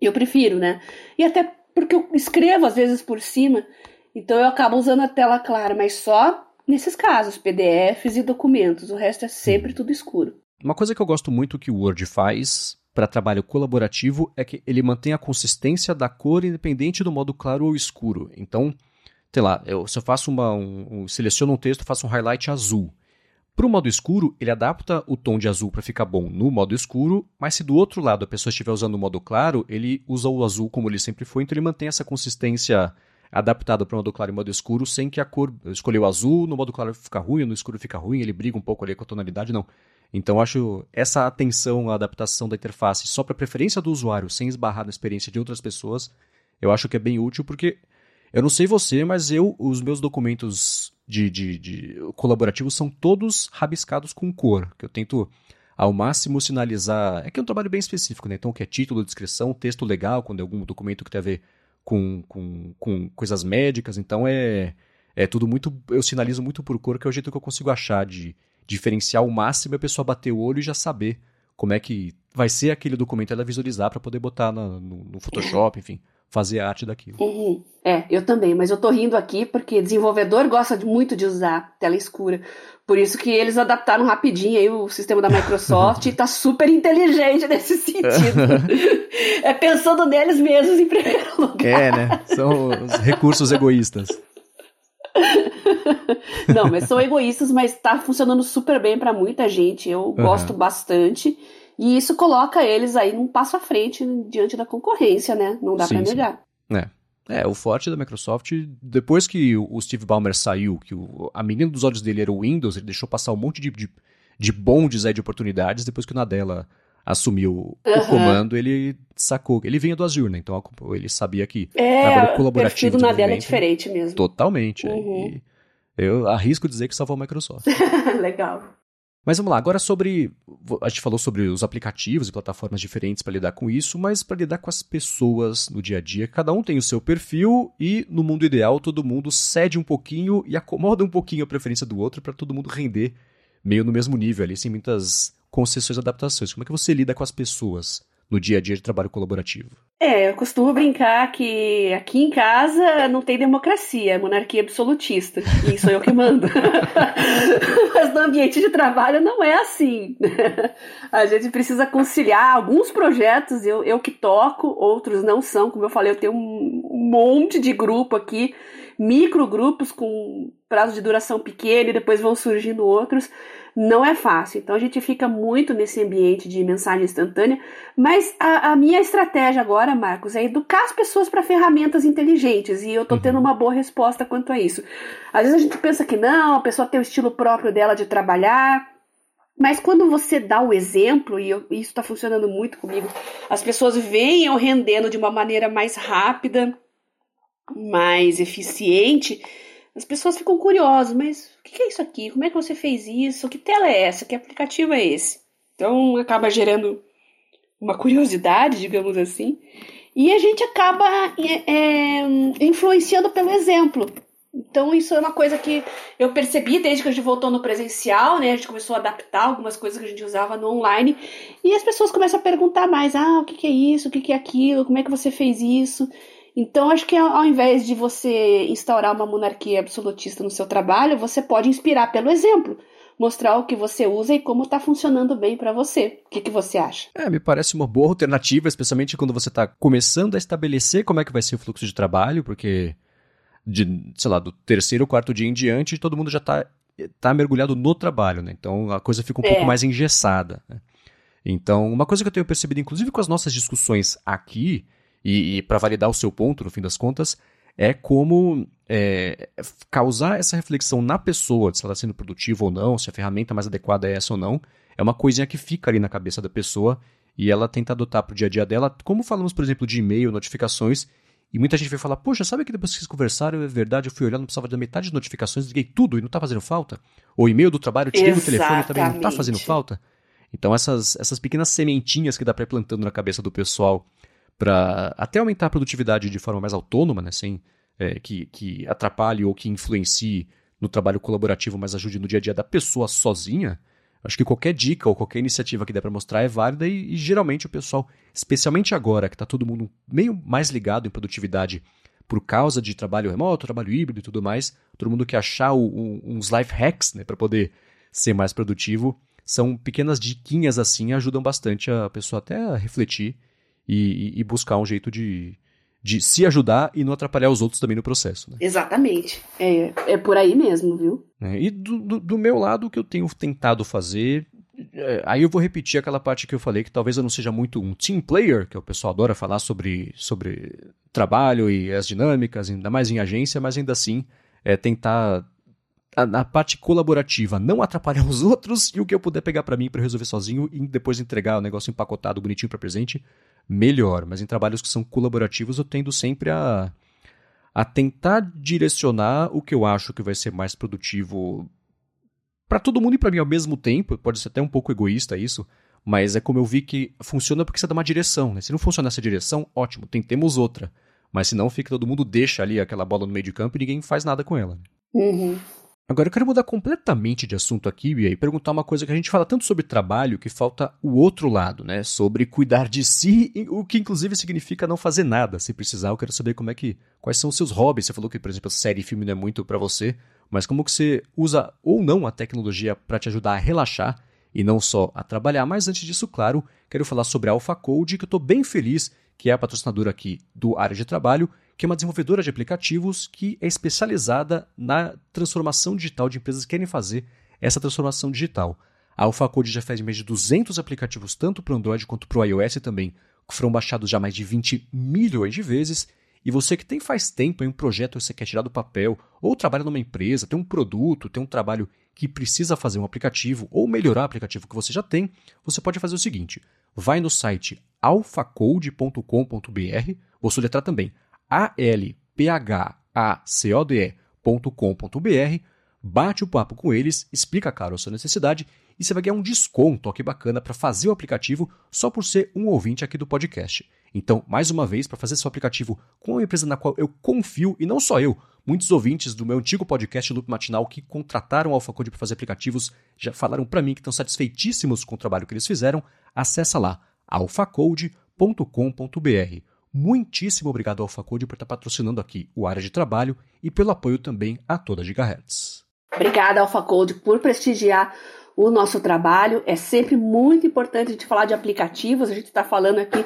eu prefiro, né? E até porque eu escrevo às vezes por cima, então eu acabo usando a tela clara, mas só nesses casos, PDFs e documentos. O resto é sempre tudo escuro. Uma coisa que eu gosto muito que o Word faz para trabalho colaborativo é que ele mantém a consistência da cor independente do modo claro ou escuro. Então, sei lá, eu, se eu faço uma, um, um, seleciono um texto, faço um highlight azul. Para o modo escuro, ele adapta o tom de azul para ficar bom no modo escuro, mas se do outro lado a pessoa estiver usando o modo claro, ele usa o azul como ele sempre foi, então ele mantém essa consistência adaptada para o modo claro e modo escuro, sem que a cor escolheu o azul, no modo claro fica ruim, no escuro fica ruim, ele briga um pouco ali com a tonalidade, não. Então acho essa atenção à adaptação da interface só para preferência do usuário, sem esbarrar na experiência de outras pessoas, eu acho que é bem útil porque eu não sei você, mas eu os meus documentos de, de, de colaborativos são todos rabiscados com cor, que eu tento ao máximo sinalizar. É que é um trabalho bem específico, né? Então, que é título, descrição, texto legal, quando é algum documento que tem a ver com, com, com coisas médicas. Então, é, é tudo muito. Eu sinalizo muito por cor, que é o jeito que eu consigo achar de, diferenciar o máximo e a pessoa bater o olho e já saber como é que vai ser aquele documento ela visualizar para poder botar no, no, Photoshop, enfim, fazer a arte daquilo. Uhum. É, eu também, mas eu tô rindo aqui porque desenvolvedor gosta de, muito de usar tela escura. Por isso que eles adaptaram rapidinho aí o sistema da Microsoft e tá super inteligente nesse sentido. é pensando neles mesmos em primeiro lugar. É, né? São os recursos egoístas. Não, mas são egoístas, mas tá funcionando super bem para muita gente. Eu uhum. gosto bastante. E isso coloca eles aí num passo à frente diante da concorrência, né? Não dá para negar. É. É, o forte da Microsoft, depois que o Steve Ballmer saiu, que o, a menina dos olhos dele era o Windows, ele deixou passar um monte de, de, de bondes aí de oportunidades, depois que o Nadella assumiu uhum. o comando, ele sacou. Ele vinha do Azure, né? Então ele sabia que é, trabalho colaborativo. O perfil do Nadella é diferente mesmo. Totalmente. Uhum. eu arrisco dizer que salvou a Microsoft. Legal. Mas vamos lá, agora sobre. A gente falou sobre os aplicativos e plataformas diferentes para lidar com isso, mas para lidar com as pessoas no dia a dia. Cada um tem o seu perfil e, no mundo ideal, todo mundo cede um pouquinho e acomoda um pouquinho a preferência do outro para todo mundo render meio no mesmo nível ali, sem muitas concessões e adaptações. Como é que você lida com as pessoas? No dia a dia de trabalho colaborativo? É, eu costumo brincar que aqui em casa não tem democracia, é monarquia absolutista, e sou eu que mando. Mas no ambiente de trabalho não é assim. A gente precisa conciliar alguns projetos, eu, eu que toco, outros não são, como eu falei, eu tenho um monte de grupo aqui, microgrupos com prazo de duração pequeno e depois vão surgindo outros não é fácil. Então a gente fica muito nesse ambiente de mensagem instantânea, mas a, a minha estratégia agora, Marcos, é educar as pessoas para ferramentas inteligentes e eu estou tendo uhum. uma boa resposta quanto a isso. Às vezes a gente pensa que não, a pessoa tem o estilo próprio dela de trabalhar, mas quando você dá o exemplo, e eu, isso está funcionando muito comigo, as pessoas eu rendendo de uma maneira mais rápida, mais eficiente, as pessoas ficam curiosas, mas o que é isso aqui? Como é que você fez isso? Que tela é essa? Que aplicativo é esse? Então acaba gerando uma curiosidade, digamos assim, e a gente acaba é, é, influenciando pelo exemplo. Então isso é uma coisa que eu percebi desde que a gente voltou no presencial, né? A gente começou a adaptar algumas coisas que a gente usava no online e as pessoas começam a perguntar mais: ah, o que é isso? O que é aquilo? Como é que você fez isso? Então, acho que ao invés de você instaurar uma monarquia absolutista no seu trabalho, você pode inspirar pelo exemplo. Mostrar o que você usa e como está funcionando bem para você. O que, que você acha? É, me parece uma boa alternativa, especialmente quando você está começando a estabelecer como é que vai ser o fluxo de trabalho, porque, de, sei lá, do terceiro ou quarto dia em diante, todo mundo já está tá mergulhado no trabalho, né? Então a coisa fica um é. pouco mais engessada. Né? Então, uma coisa que eu tenho percebido, inclusive com as nossas discussões aqui, e, e para validar o seu ponto, no fim das contas, é como é, causar essa reflexão na pessoa, se ela está sendo produtiva ou não, se a ferramenta mais adequada é essa ou não, é uma coisinha que fica ali na cabeça da pessoa e ela tenta adotar para o dia a dia dela, como falamos, por exemplo, de e-mail, notificações, e muita gente vai falar, poxa, sabe que depois que vocês conversaram, é verdade, eu fui olhar, não precisava da metade de notificações, liguei tudo e não está fazendo falta? O e-mail do trabalho, tirei o telefone também, não está fazendo falta? Então essas, essas pequenas sementinhas que dá para ir plantando na cabeça do pessoal para até aumentar a produtividade de forma mais autônoma, né, sem é, que, que atrapalhe ou que influencie no trabalho colaborativo, mas ajude no dia a dia da pessoa sozinha, acho que qualquer dica ou qualquer iniciativa que der para mostrar é válida e, e, geralmente o pessoal, especialmente agora que está todo mundo meio mais ligado em produtividade por causa de trabalho remoto, trabalho híbrido e tudo mais, todo mundo quer achar o, o, uns life hacks né, para poder ser mais produtivo. São pequenas diquinhas assim, ajudam bastante a pessoa até a refletir e, e buscar um jeito de, de se ajudar e não atrapalhar os outros também no processo. Né? Exatamente. É, é por aí mesmo, viu? É, e do, do, do, meu lado, o que eu tenho tentado fazer. É, aí eu vou repetir aquela parte que eu falei, que talvez eu não seja muito um team player, que o pessoal adora falar sobre, sobre trabalho e as dinâmicas, ainda mais em agência, mas ainda assim é tentar na parte colaborativa, não atrapalhar os outros e o que eu puder pegar para mim para resolver sozinho e depois entregar o negócio empacotado, bonitinho para presente, melhor. Mas em trabalhos que são colaborativos, eu tendo sempre a, a tentar direcionar o que eu acho que vai ser mais produtivo para todo mundo e para mim ao mesmo tempo. Pode ser até um pouco egoísta isso, mas é como eu vi que funciona porque você dá uma direção. Né? Se não funciona essa direção, ótimo, tentemos outra. Mas se não, fica todo mundo deixa ali aquela bola no meio de campo e ninguém faz nada com ela. Uhum. Agora eu quero mudar completamente de assunto aqui, Bia, e perguntar uma coisa que a gente fala tanto sobre trabalho que falta o outro lado, né? Sobre cuidar de si, o que inclusive significa não fazer nada. Se precisar, eu quero saber como é que. Quais são os seus hobbies. Você falou que, por exemplo, série e filme não é muito para você, mas como que você usa ou não a tecnologia para te ajudar a relaxar e não só a trabalhar. Mas antes disso, claro, quero falar sobre a Alpha Code, que eu estou bem feliz que é a patrocinadora aqui do área de trabalho que é uma desenvolvedora de aplicativos que é especializada na transformação digital de empresas que querem fazer essa transformação digital. A AlphaCode já fez mais de 200 aplicativos, tanto para o Android quanto para o iOS também, que foram baixados já mais de 20 milhões de vezes. E você que tem faz tempo em um projeto que você quer tirar do papel, ou trabalha numa empresa, tem um produto, tem um trabalho que precisa fazer um aplicativo ou melhorar o aplicativo que você já tem, você pode fazer o seguinte: vai no site alphacode.com.br, vou soletrar também a l p h a c o d e.com.br, bate o papo com eles, explica, cara, a sua necessidade e você vai ganhar um desconto, ó, que bacana, para fazer o aplicativo só por ser um ouvinte aqui do podcast. Então, mais uma vez, para fazer seu aplicativo com uma empresa na qual eu confio, e não só eu, muitos ouvintes do meu antigo podcast Loop Matinal que contrataram a AlphaCode para fazer aplicativos já falaram para mim que estão satisfeitíssimos com o trabalho que eles fizeram. Acesse lá alphacode.com.br. Muitíssimo obrigado ao AlphaCode por estar patrocinando aqui o área de trabalho e pelo apoio também a toda a Gigahertz. Obrigada, AlphaCode, por prestigiar o nosso trabalho. É sempre muito importante a gente falar de aplicativos. A gente está falando aqui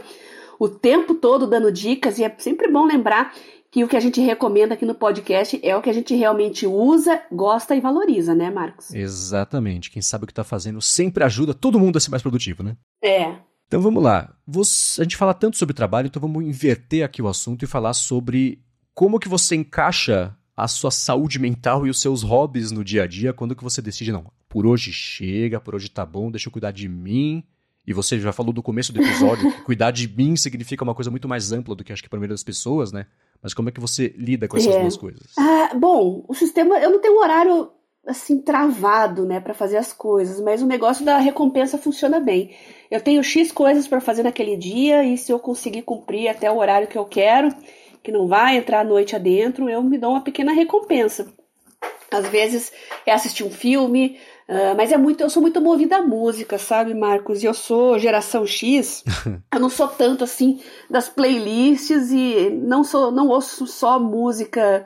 o tempo todo dando dicas e é sempre bom lembrar que o que a gente recomenda aqui no podcast é o que a gente realmente usa, gosta e valoriza, né, Marcos? Exatamente. Quem sabe o que está fazendo sempre ajuda todo mundo a ser mais produtivo, né? É. Então vamos lá. Você, a gente fala tanto sobre trabalho, então vamos inverter aqui o assunto e falar sobre como que você encaixa a sua saúde mental e os seus hobbies no dia a dia quando que você decide, não, por hoje chega, por hoje tá bom, deixa eu cuidar de mim. E você já falou do começo do episódio que cuidar de mim significa uma coisa muito mais ampla do que acho que para a maioria das pessoas, né? Mas como é que você lida com essas é. duas coisas? Ah, bom, o sistema, eu não tenho um horário assim travado, né, para fazer as coisas, mas o negócio da recompensa funciona bem. Eu tenho X coisas para fazer naquele dia e se eu conseguir cumprir até o horário que eu quero, que não vai entrar a noite adentro, eu me dou uma pequena recompensa. Às vezes é assistir um filme, uh, mas é muito, eu sou muito movida à música, sabe, Marcos? E eu sou geração X. eu não sou tanto assim das playlists e não sou, não ouço só música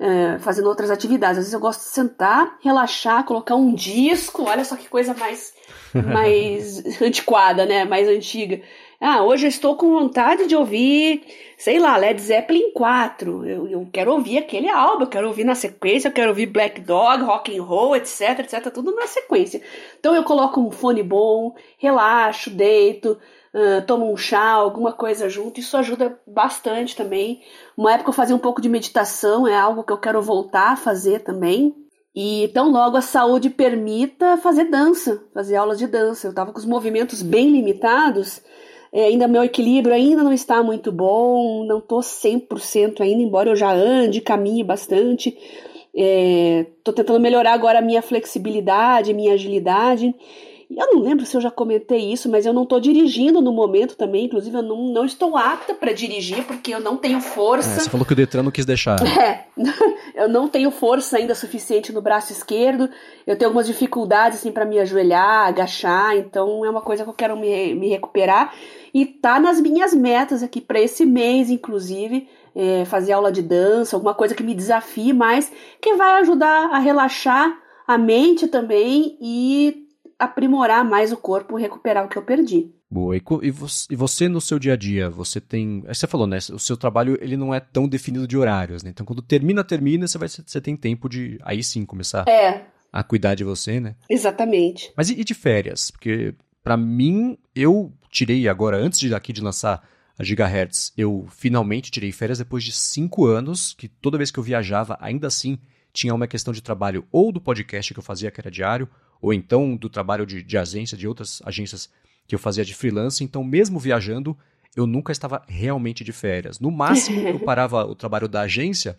uh, fazendo outras atividades. Às vezes eu gosto de sentar, relaxar, colocar um disco. Olha só que coisa mais mais antiquada, né? Mais antiga. Ah, hoje eu estou com vontade de ouvir, sei lá, Led Zeppelin 4. Eu, eu quero ouvir aquele álbum, eu quero ouvir na sequência, eu quero ouvir Black Dog, rock and roll, etc, etc, tudo na sequência. Então eu coloco um fone bom, relaxo, deito, uh, tomo um chá, alguma coisa junto. Isso ajuda bastante também. Uma época eu fazia um pouco de meditação, é algo que eu quero voltar a fazer também. E tão logo a saúde permita fazer dança, fazer aulas de dança. Eu estava com os movimentos bem limitados é, ainda meu equilíbrio ainda não está muito bom, não estou 100% ainda, embora eu já ande, caminhe bastante. Estou é, tentando melhorar agora a minha flexibilidade, minha agilidade. Eu não lembro se eu já comentei isso, mas eu não estou dirigindo no momento também. Inclusive, eu não, não estou apta para dirigir porque eu não tenho força. É, você falou que o Detran não quis deixar. É, eu não tenho força ainda suficiente no braço esquerdo. Eu tenho algumas dificuldades assim para me ajoelhar, agachar. Então, é uma coisa que eu quero me, me recuperar. E tá nas minhas metas aqui para esse mês, inclusive, é, fazer aula de dança, alguma coisa que me desafie mais, que vai ajudar a relaxar a mente também e aprimorar mais o corpo, recuperar o que eu perdi. Boa. E, você no seu dia a dia, você tem. Você falou, né? O seu trabalho ele não é tão definido de horários, né? Então quando termina, termina, você, vai, você tem tempo de aí sim começar é. a cuidar de você, né? Exatamente. Mas e, e de férias? Porque para mim, eu tirei agora, antes de aqui de lançar a Gigahertz, eu finalmente tirei férias depois de cinco anos, que toda vez que eu viajava, ainda assim, tinha uma questão de trabalho ou do podcast que eu fazia, que era diário, ou então do trabalho de, de agência, de outras agências que eu fazia de freelance. Então, mesmo viajando, eu nunca estava realmente de férias. No máximo, eu parava o trabalho da agência,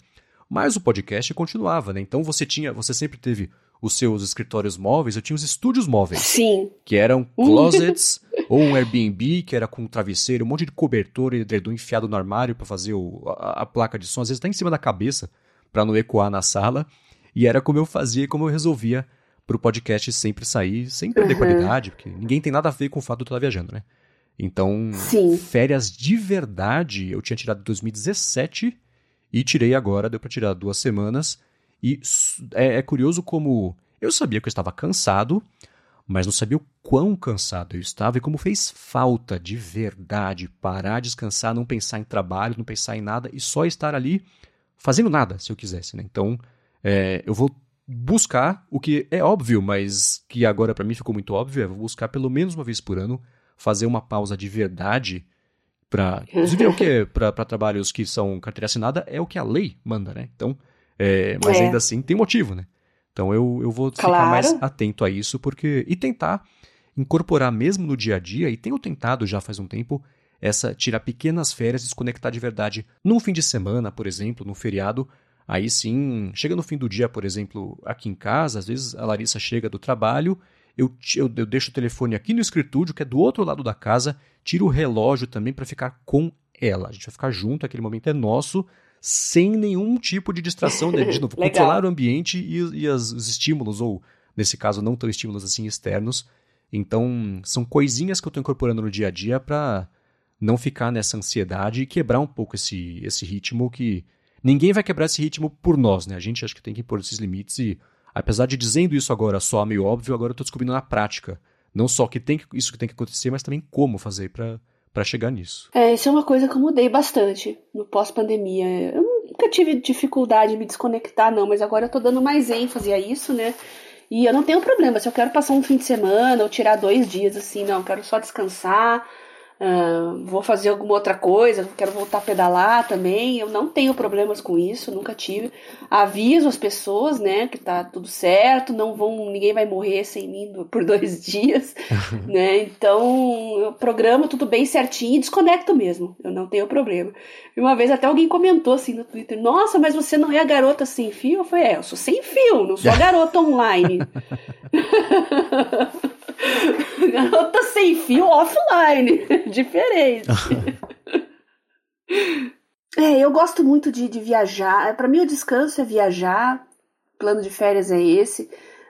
mas o podcast continuava, né? Então você tinha, você sempre teve os seus escritórios móveis, eu tinha os estúdios móveis. Sim. Que eram closets ou um Airbnb, que era com travesseiro, um monte de cobertor e edredom enfiado no armário para fazer o, a, a, placa de som, às vezes tá em cima da cabeça, para não ecoar na sala. E era como eu fazia e como eu resolvia para o podcast sempre sair, sem perder uhum. qualidade, porque ninguém tem nada a ver com o fato de eu estar viajando, né? Então, Sim. férias de verdade eu tinha tirado em 2017 e tirei agora, deu para tirar duas semanas. E é, é curioso como eu sabia que eu estava cansado, mas não sabia o quão cansado eu estava e como fez falta de verdade parar, descansar, não pensar em trabalho, não pensar em nada e só estar ali fazendo nada, se eu quisesse. Né? Então, é, eu vou buscar o que é óbvio, mas que agora para mim ficou muito óbvio, é vou buscar pelo menos uma vez por ano fazer uma pausa de verdade Pra, inclusive, é o que para trabalhos que são carteira assinada é o que a lei manda, né? Então, é, mas é. ainda assim tem motivo, né? Então eu, eu vou claro. ficar mais atento a isso porque e tentar incorporar mesmo no dia a dia e tenho tentado já faz um tempo essa tirar pequenas férias e desconectar de verdade num fim de semana, por exemplo, num feriado. Aí sim, chega no fim do dia, por exemplo, aqui em casa, às vezes a Larissa chega do trabalho, eu, eu, eu deixo o telefone aqui no escritório, que é do outro lado da casa, tiro o relógio também para ficar com ela. A gente vai ficar junto, aquele momento é nosso, sem nenhum tipo de distração, né? de novo, controlar o ambiente e, e as, os estímulos, ou nesse caso não tão estímulos assim externos. Então, são coisinhas que eu estou incorporando no dia a dia para não ficar nessa ansiedade e quebrar um pouco esse, esse ritmo que ninguém vai quebrar esse ritmo por nós, né? A gente acho que tem que impor esses limites e apesar de dizendo isso agora só meio óbvio, agora eu estou descobrindo na prática, não só que tem que, isso que tem que acontecer, mas também como fazer para para chegar nisso. É, isso é uma coisa que eu mudei bastante no pós-pandemia. Eu nunca tive dificuldade de me desconectar, não, mas agora eu tô dando mais ênfase a isso, né? E eu não tenho problema, se eu quero passar um fim de semana ou tirar dois dias, assim, não, eu quero só descansar, Uh, vou fazer alguma outra coisa, quero voltar a pedalar também. Eu não tenho problemas com isso, nunca tive. Aviso as pessoas, né, que tá tudo certo, não vão, ninguém vai morrer sem mim por dois dias, né? Então eu programo tudo bem certinho e desconecto mesmo. Eu não tenho problema. E uma vez até alguém comentou assim no Twitter: Nossa, mas você não é a garota sem fio? Eu falei: É, eu sou sem fio, não sou a garota online. Garota sem fio offline. Diferente. é, eu gosto muito de, de viajar. Para mim, o descanso é viajar. O plano de férias é esse.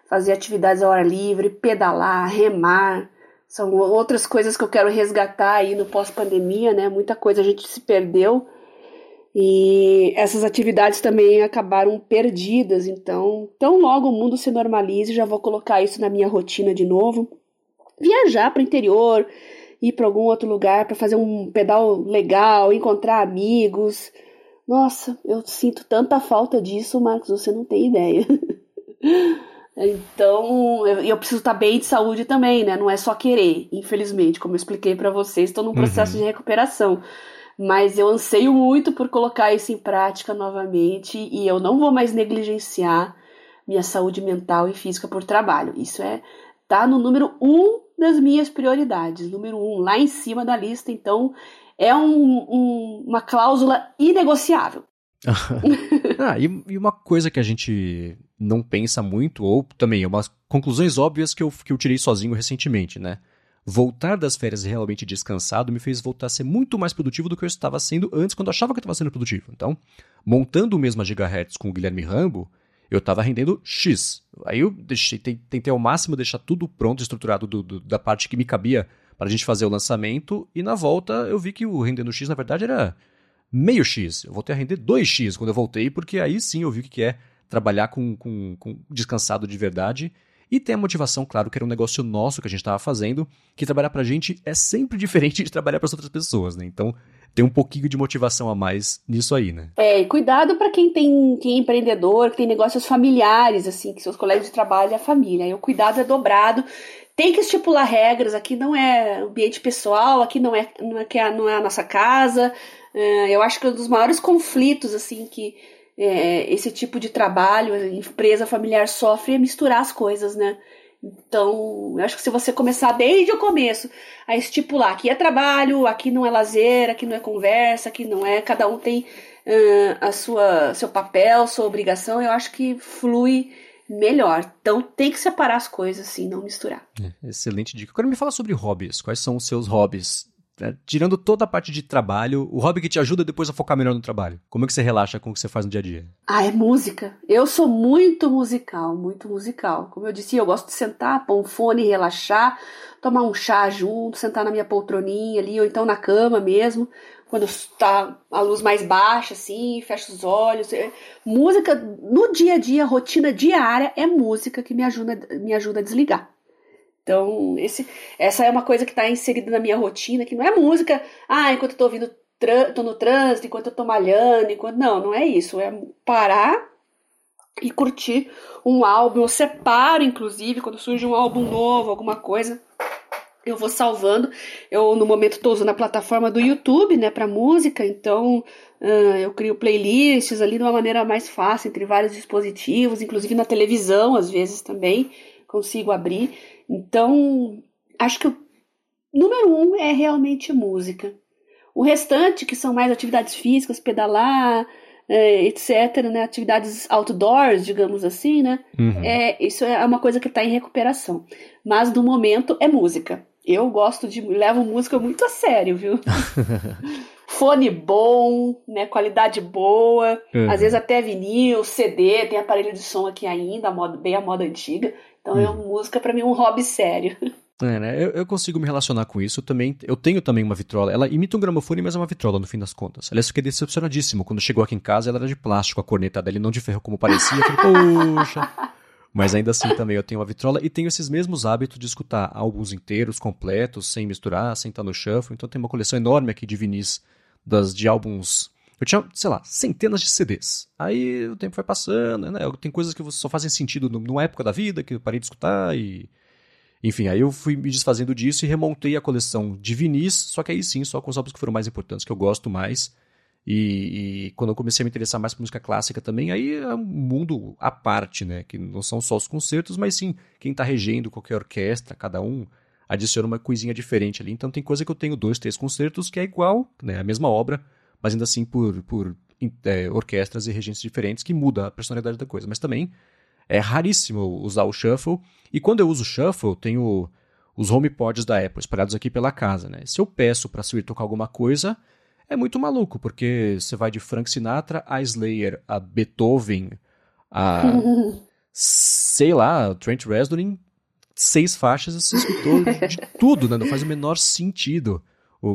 Fazer atividades ao ar livre, pedalar, remar. São outras coisas que eu quero resgatar aí no pós-pandemia, né? Muita coisa a gente se perdeu. E essas atividades também acabaram perdidas, então, tão logo o mundo se normalize, já vou colocar isso na minha rotina de novo. Viajar para o interior, ir para algum outro lugar para fazer um pedal legal, encontrar amigos. Nossa, eu sinto tanta falta disso, Marcos, você não tem ideia. Então, eu, eu, preciso estar bem de saúde também, né? Não é só querer, infelizmente, como eu expliquei para vocês, estou num processo uhum. de recuperação mas eu anseio muito por colocar isso em prática novamente e eu não vou mais negligenciar minha saúde mental e física por trabalho. Isso é tá no número um das minhas prioridades, número um lá em cima da lista. Então é um, um, uma cláusula inegociável. ah, e, e, uma coisa que a gente não pensa muito, ou também umas conclusões óbvias que eu, que eu tirei sozinho recentemente, né? Voltar das férias realmente descansado me fez voltar a ser muito mais produtivo do que eu estava sendo antes, quando eu achava que eu estava sendo produtivo. Então, montando o mesmo Gigahertz com o Guilherme Rambo, eu estava rendendo X. Aí eu deixei, tentei ao máximo deixar tudo pronto, estruturado do, do, da parte que me cabia para a gente fazer o lançamento, e na volta eu vi que o rendendo X, na verdade, era meio X. Eu voltei a render 2X quando eu voltei, porque aí sim eu vi o que é trabalhar com, com, com descansado de verdade e tem a motivação, claro, que era um negócio nosso que a gente estava fazendo, que trabalhar para a gente é sempre diferente de trabalhar para outras pessoas, né? Então, tem um pouquinho de motivação a mais nisso aí, né? É, e cuidado para quem tem quem é empreendedor, que tem negócios familiares, assim, que seus colegas de trabalho é a família. Aí o cuidado é dobrado. Tem que estipular regras, aqui não é ambiente pessoal, aqui não é, não é, não é a nossa casa. É, eu acho que um dos maiores conflitos, assim, que é, esse tipo de trabalho, empresa familiar sofre é misturar as coisas, né? Então, eu acho que se você começar desde o começo a estipular aqui é trabalho, aqui não é lazer, aqui não é conversa, aqui não é, cada um tem uh, a sua seu papel, sua obrigação, eu acho que flui melhor. Então tem que separar as coisas, assim, não misturar. É, excelente dica. Agora me fala sobre hobbies. Quais são os seus hobbies tirando toda a parte de trabalho, o hobby que te ajuda depois a focar melhor no trabalho. Como é que você relaxa com o que você faz no dia a dia? Ah, é música. Eu sou muito musical, muito musical. Como eu disse, eu gosto de sentar, pôr um fone, relaxar, tomar um chá junto, sentar na minha poltroninha ali, ou então na cama mesmo, quando está a luz mais baixa, assim, fecho os olhos. É, música, no dia a dia, rotina diária, é música que me ajuda, me ajuda a desligar. Então, esse, essa é uma coisa que está inserida na minha rotina, que não é música, ah, enquanto eu tô ouvindo, tô no trânsito, enquanto eu tô malhando, enquanto. Não, não é isso. É parar e curtir um álbum. Eu separo, inclusive, quando surge um álbum novo, alguma coisa. eu vou salvando. Eu, no momento, estou usando a plataforma do YouTube, né, para música, então uh, eu crio playlists ali de uma maneira mais fácil, entre vários dispositivos, inclusive na televisão, às vezes também consigo abrir. Então, acho que o número um é realmente música. O restante, que são mais atividades físicas, pedalar, é, etc., né, atividades outdoors, digamos assim, né, uhum. é, isso é uma coisa que está em recuperação. Mas, no momento, é música. Eu gosto de. levo música muito a sério, viu? Fone bom, né? Qualidade boa, uhum. às vezes até vinil, CD, tem aparelho de som aqui ainda, moda, bem a moda antiga. Então, é uhum. é música para mim um hobby sério. É, né? Eu, eu, consigo me relacionar com isso. Eu também, eu tenho também uma vitrola. Ela imita um gramofone, mas é uma vitrola no fim das contas. Aliás, fiquei decepcionadíssimo. Quando chegou aqui em casa, ela era de plástico, a corneta dela, não de ferro como parecia. Eu falei, poxa. Mas ainda assim também eu tenho uma vitrola e tenho esses mesmos hábitos de escutar álbuns inteiros, completos, sem misturar, sem estar no shuffle. Então tem uma coleção enorme aqui de vinis das, de álbuns. Eu tinha, sei lá, centenas de CDs. Aí o tempo foi passando, né? Tem coisas que só fazem sentido numa época da vida que eu parei de escutar e. Enfim, aí eu fui me desfazendo disso e remontei a coleção de vinis, só que aí sim, só com os álbuns que foram mais importantes, que eu gosto mais. E, e, quando eu comecei a me interessar mais por música clássica também, aí é um mundo à parte, né? Que não são só os concertos, mas sim quem está regendo qualquer orquestra, cada um adiciona uma coisinha diferente ali. Então tem coisa que eu tenho dois, três concertos que é igual, né? A mesma obra, mas ainda assim por, por é, orquestras e regentes diferentes que muda a personalidade da coisa. Mas também é raríssimo usar o shuffle. E quando eu uso o shuffle, tenho os HomePods da Apple espalhados aqui pela casa, né? Se eu peço para Siri tocar alguma coisa é muito maluco, porque você vai de Frank Sinatra a Slayer, a Beethoven, a. sei lá, Trent Reznor seis faixas você escutou de tudo, né? Não faz o menor sentido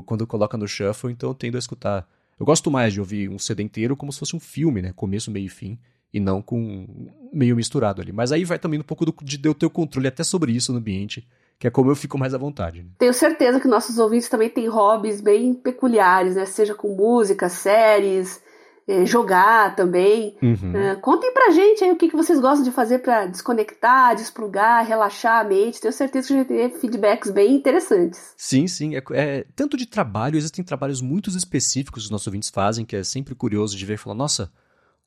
quando coloca no shuffle, então eu tendo a escutar. Eu gosto mais de ouvir um CD inteiro como se fosse um filme, né? Começo, meio e fim, e não com meio misturado ali. Mas aí vai também um pouco do, de eu ter o controle até sobre isso no ambiente que é como eu fico mais à vontade. Né? Tenho certeza que nossos ouvintes também têm hobbies bem peculiares, né? Seja com música, séries, jogar também. Uhum. Uh, contem pra gente aí o que, que vocês gostam de fazer para desconectar, desplugar, relaxar a mente. Tenho certeza que a gente tem feedbacks bem interessantes. Sim, sim. É, é, tanto de trabalho, existem trabalhos muito específicos que os nossos ouvintes fazem, que é sempre curioso de ver e falar, nossa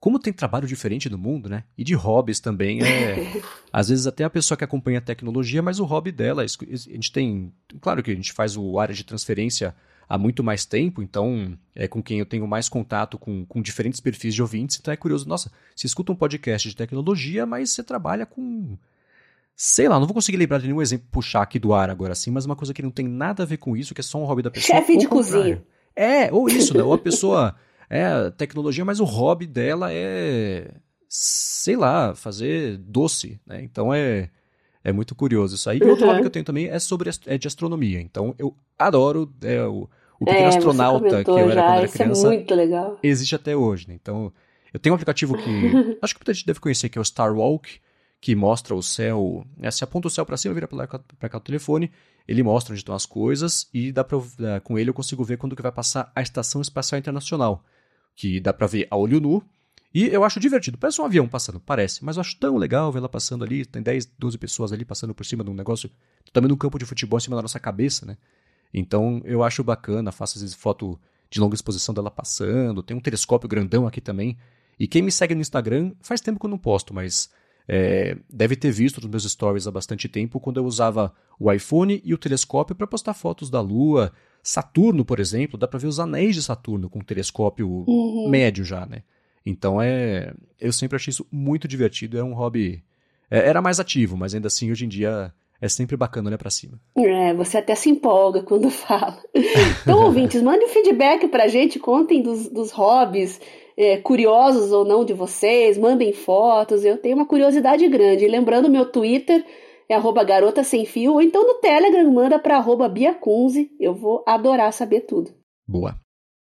como tem trabalho diferente no mundo, né? E de hobbies também. É, às vezes até a pessoa que acompanha a tecnologia, mas o hobby dela, a gente tem. Claro que a gente faz o área de transferência há muito mais tempo, então é com quem eu tenho mais contato com, com diferentes perfis de ouvintes, então é curioso, nossa, você escuta um podcast de tecnologia, mas você trabalha com. Sei lá, não vou conseguir lembrar de nenhum exemplo puxar aqui do ar agora assim, mas uma coisa que não tem nada a ver com isso, que é só um hobby da pessoa. Chefe de cozinha. É, ou isso, né? Ou a pessoa é tecnologia, mas o hobby dela é, sei lá, fazer doce, né? Então é, é muito curioso isso aí. E outro hobby que eu tenho também é sobre é de astronomia. Então eu adoro é, o, o pequeno é, astronauta que eu era já, quando era é criança. É muito legal. Existe até hoje, né? Então eu tenho um aplicativo que acho que muita gente deve conhecer, que é o Star Walk, que mostra o céu. Né? Se aponta o céu para cima, vira para cá o telefone, ele mostra onde estão as coisas e dá pra, com ele eu consigo ver quando que vai passar a Estação Espacial Internacional que dá para ver a olho nu. E eu acho divertido. Parece um avião passando, parece, mas eu acho tão legal ver ela passando ali. Tem 10, 12 pessoas ali passando por cima de um negócio, também num campo de futebol em cima da nossa cabeça, né? Então eu acho bacana, faço às vezes foto de longa exposição dela passando. Tem um telescópio grandão aqui também. E quem me segue no Instagram, faz tempo que eu não posto, mas é, deve ter visto nos meus stories há bastante tempo quando eu usava o iPhone e o telescópio para postar fotos da Lua, Saturno, por exemplo, dá para ver os anéis de Saturno com um telescópio uhum. médio já, né? Então é, eu sempre achei isso muito divertido, é um hobby, é, era mais ativo, mas ainda assim hoje em dia é sempre bacana olhar para cima. É, você até se empolga quando fala. Então, ouvintes, mandem feedback pra gente, contem dos, dos hobbies, é, curiosos ou não de vocês, mandem fotos, eu tenho uma curiosidade grande. E lembrando, meu Twitter é arroba garota sem fio, ou então no Telegram manda para arroba biacunze, eu vou adorar saber tudo. Boa.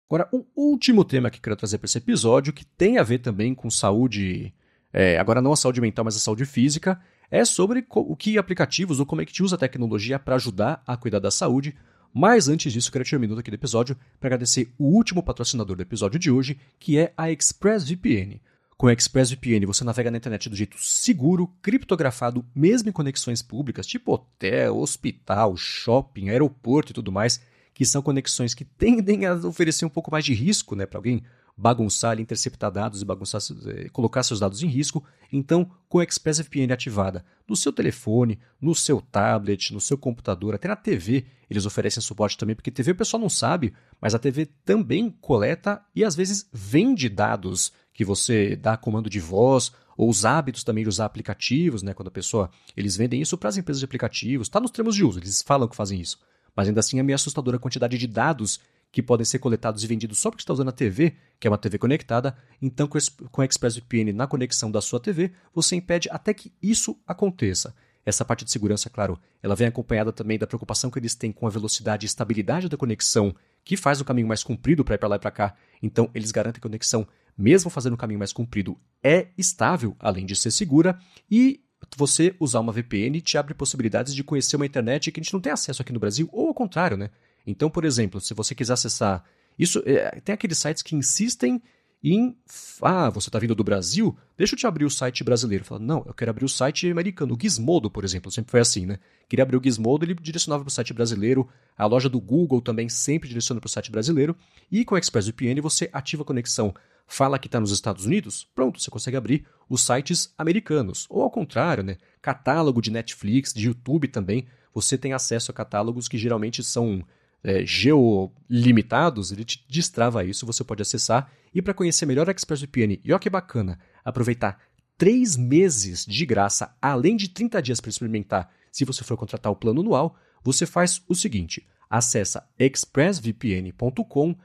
Agora, um último tema que quero trazer para esse episódio, que tem a ver também com saúde, é, agora não a saúde mental, mas a saúde física, é sobre o que aplicativos ou como é que te usa a tecnologia para ajudar a cuidar da saúde. Mas antes disso, quero tirar um minuto aqui do episódio para agradecer o último patrocinador do episódio de hoje, que é a ExpressVPN. Com o ExpressVPN, você navega na internet do jeito seguro, criptografado, mesmo em conexões públicas, tipo hotel, hospital, shopping, aeroporto e tudo mais, que são conexões que tendem a oferecer um pouco mais de risco né, para alguém bagunçar, interceptar dados e bagunçar, eh, colocar seus dados em risco. Então, com a ExpressVPN ativada no seu telefone, no seu tablet, no seu computador, até na TV, eles oferecem suporte também, porque TV o pessoal não sabe, mas a TV também coleta e às vezes vende dados que você dá comando de voz ou os hábitos também de usar aplicativos, né? Quando a pessoa eles vendem isso para as empresas de aplicativos, está nos termos de uso, eles falam que fazem isso. Mas ainda assim é meio assustadora a quantidade de dados que podem ser coletados e vendidos só porque está usando a TV, que é uma TV conectada. Então, com a ExpressVPN na conexão da sua TV, você impede até que isso aconteça. Essa parte de segurança, claro, ela vem acompanhada também da preocupação que eles têm com a velocidade e estabilidade da conexão, que faz o caminho mais comprido para ir para lá e para cá. Então, eles garantem que a conexão, mesmo fazendo o caminho mais comprido, é estável, além de ser segura. E você usar uma VPN te abre possibilidades de conhecer uma internet que a gente não tem acesso aqui no Brasil, ou ao contrário, né? Então, por exemplo, se você quiser acessar. Isso é, tem aqueles sites que insistem em. Ah, você está vindo do Brasil? Deixa eu te abrir o site brasileiro. Fala, não, eu quero abrir o site americano. O Gizmodo, por exemplo, sempre foi assim, né? Queria abrir o Gizmodo, ele direcionava para o site brasileiro. A loja do Google também sempre direciona para o site brasileiro. E com o ExpressVPN você ativa a conexão. Fala que está nos Estados Unidos, pronto, você consegue abrir os sites americanos. Ou ao contrário, né? Catálogo de Netflix, de YouTube também. Você tem acesso a catálogos que geralmente são é, geolimitados, ele te destrava isso, você pode acessar. E para conhecer melhor a ExpressVPN, e olha que bacana, aproveitar três meses de graça, além de 30 dias para experimentar, se você for contratar o plano anual, você faz o seguinte, acessa expressvpn.com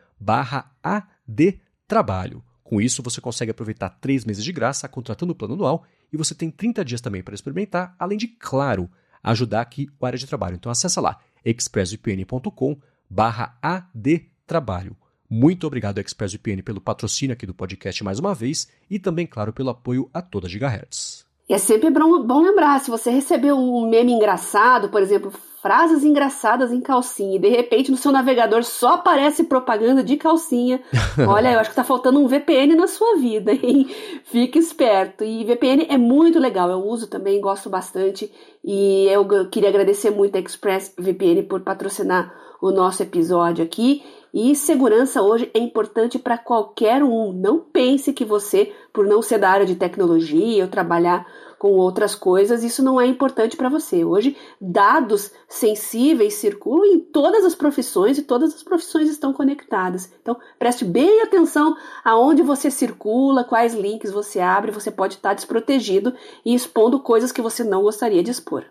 adtrabalho. Com isso, você consegue aproveitar três meses de graça contratando o plano anual e você tem 30 dias também para experimentar, além de, claro, ajudar aqui o área de trabalho. Então acessa lá expressvpn.com barra adtrabalho. Muito obrigado, ExpressVPN, pelo patrocínio aqui do podcast mais uma vez e também, claro, pelo apoio a toda Gigahertz. E é sempre bom lembrar, se você recebeu um meme engraçado, por exemplo, frases engraçadas em calcinha, e de repente no seu navegador só aparece propaganda de calcinha, olha, eu acho que tá faltando um VPN na sua vida, hein? Fique esperto. E VPN é muito legal, eu uso também, gosto bastante, e eu queria agradecer muito a ExpressVPN por patrocinar o nosso episódio aqui. E segurança hoje é importante para qualquer um. Não pense que você, por não ser da área de tecnologia ou trabalhar com outras coisas, isso não é importante para você. Hoje, dados sensíveis circulam em todas as profissões e todas as profissões estão conectadas. Então, preste bem atenção aonde você circula, quais links você abre, você pode estar desprotegido e expondo coisas que você não gostaria de expor.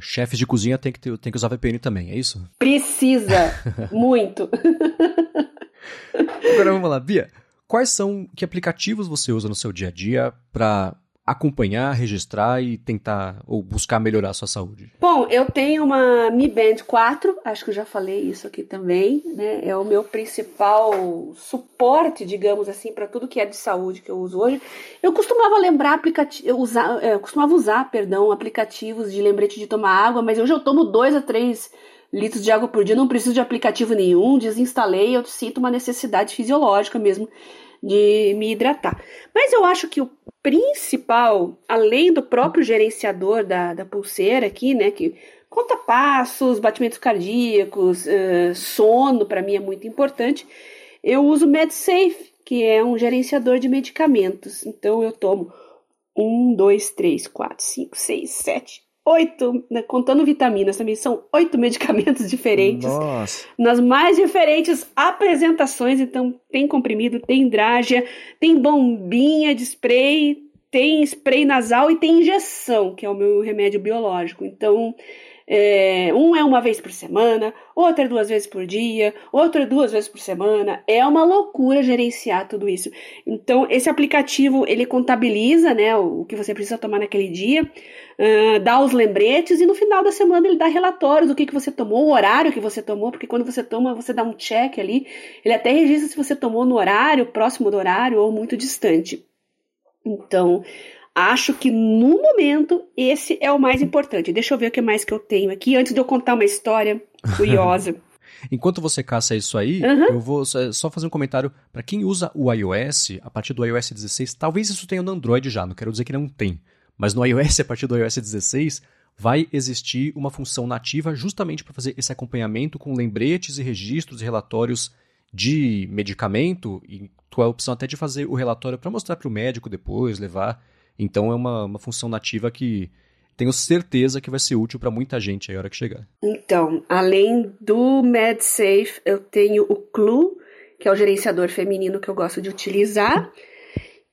Chefes de cozinha tem que, ter, tem que usar VPN também, é isso? Precisa! muito! Agora vamos lá, Bia. Quais são, que aplicativos você usa no seu dia a dia para acompanhar, registrar e tentar ou buscar melhorar a sua saúde? Bom, eu tenho uma Mi Band 4, acho que eu já falei isso aqui também, né? É o meu principal suporte, digamos assim, para tudo que é de saúde que eu uso hoje. Eu costumava lembrar aplicativos, usar, é, eu costumava usar, perdão, aplicativos de lembrete de tomar água, mas hoje eu tomo 2 a 3 litros de água por dia, não preciso de aplicativo nenhum, desinstalei, eu sinto uma necessidade fisiológica mesmo de me hidratar. Mas eu acho que o principal, além do próprio gerenciador da, da pulseira aqui, né, que conta passos, batimentos cardíacos, uh, sono, para mim é muito importante, eu uso o MedSafe, que é um gerenciador de medicamentos. Então eu tomo um, dois, três, quatro, cinco, seis, sete, oito, né, contando vitaminas também, são oito medicamentos diferentes. Nossa. Nas mais diferentes apresentações, então tem comprimido, tem drágia, tem bombinha de spray, tem spray nasal e tem injeção, que é o meu remédio biológico. Então, é, um é uma vez por semana, outro é duas vezes por dia, outro é duas vezes por semana. É uma loucura gerenciar tudo isso. Então, esse aplicativo ele contabiliza né, o, que você precisa tomar naquele dia, uh, dá os lembretes e no final da semana ele dá relatórios do que, que você tomou, o horário que você tomou, porque quando você toma, você dá um check ali. Ele até registra se você tomou no horário, próximo do horário ou muito distante. Então, Acho que no momento esse é o mais importante. Deixa eu ver o que mais que eu tenho aqui antes de eu contar uma história curiosa. Enquanto você caça isso aí, uhum. eu vou só fazer um comentário para quem usa o iOS, a partir do iOS 16, talvez isso tenha no Android já, não quero dizer que não tem, mas no iOS, a partir do iOS 16, vai existir uma função nativa justamente para fazer esse acompanhamento com lembretes e registros e relatórios de medicamento, e tu a opção até de fazer o relatório para mostrar para o médico depois, levar. Então é uma, uma função nativa que tenho certeza que vai ser útil para muita gente aí a hora que chegar. Então, além do MedSafe, eu tenho o Clue, que é o gerenciador feminino que eu gosto de utilizar.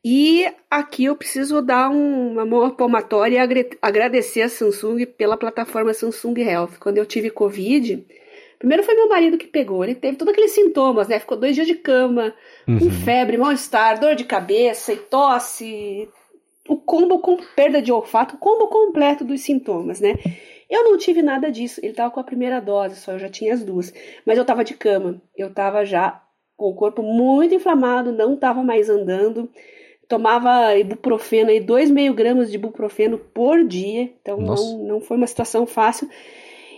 E aqui eu preciso dar uma mão palmatória e agradecer a Samsung pela plataforma Samsung Health. Quando eu tive Covid, primeiro foi meu marido que pegou, ele teve todos aqueles sintomas, né? Ficou dois dias de cama, uhum. com febre, mal-estar, dor de cabeça e tosse, o combo com perda de olfato, o combo completo dos sintomas, né? Eu não tive nada disso. Ele tava com a primeira dose, só eu já tinha as duas. Mas eu tava de cama. Eu tava já com o corpo muito inflamado, não tava mais andando. Tomava ibuprofeno aí, dois meio gramas de ibuprofeno por dia. Então não, não foi uma situação fácil.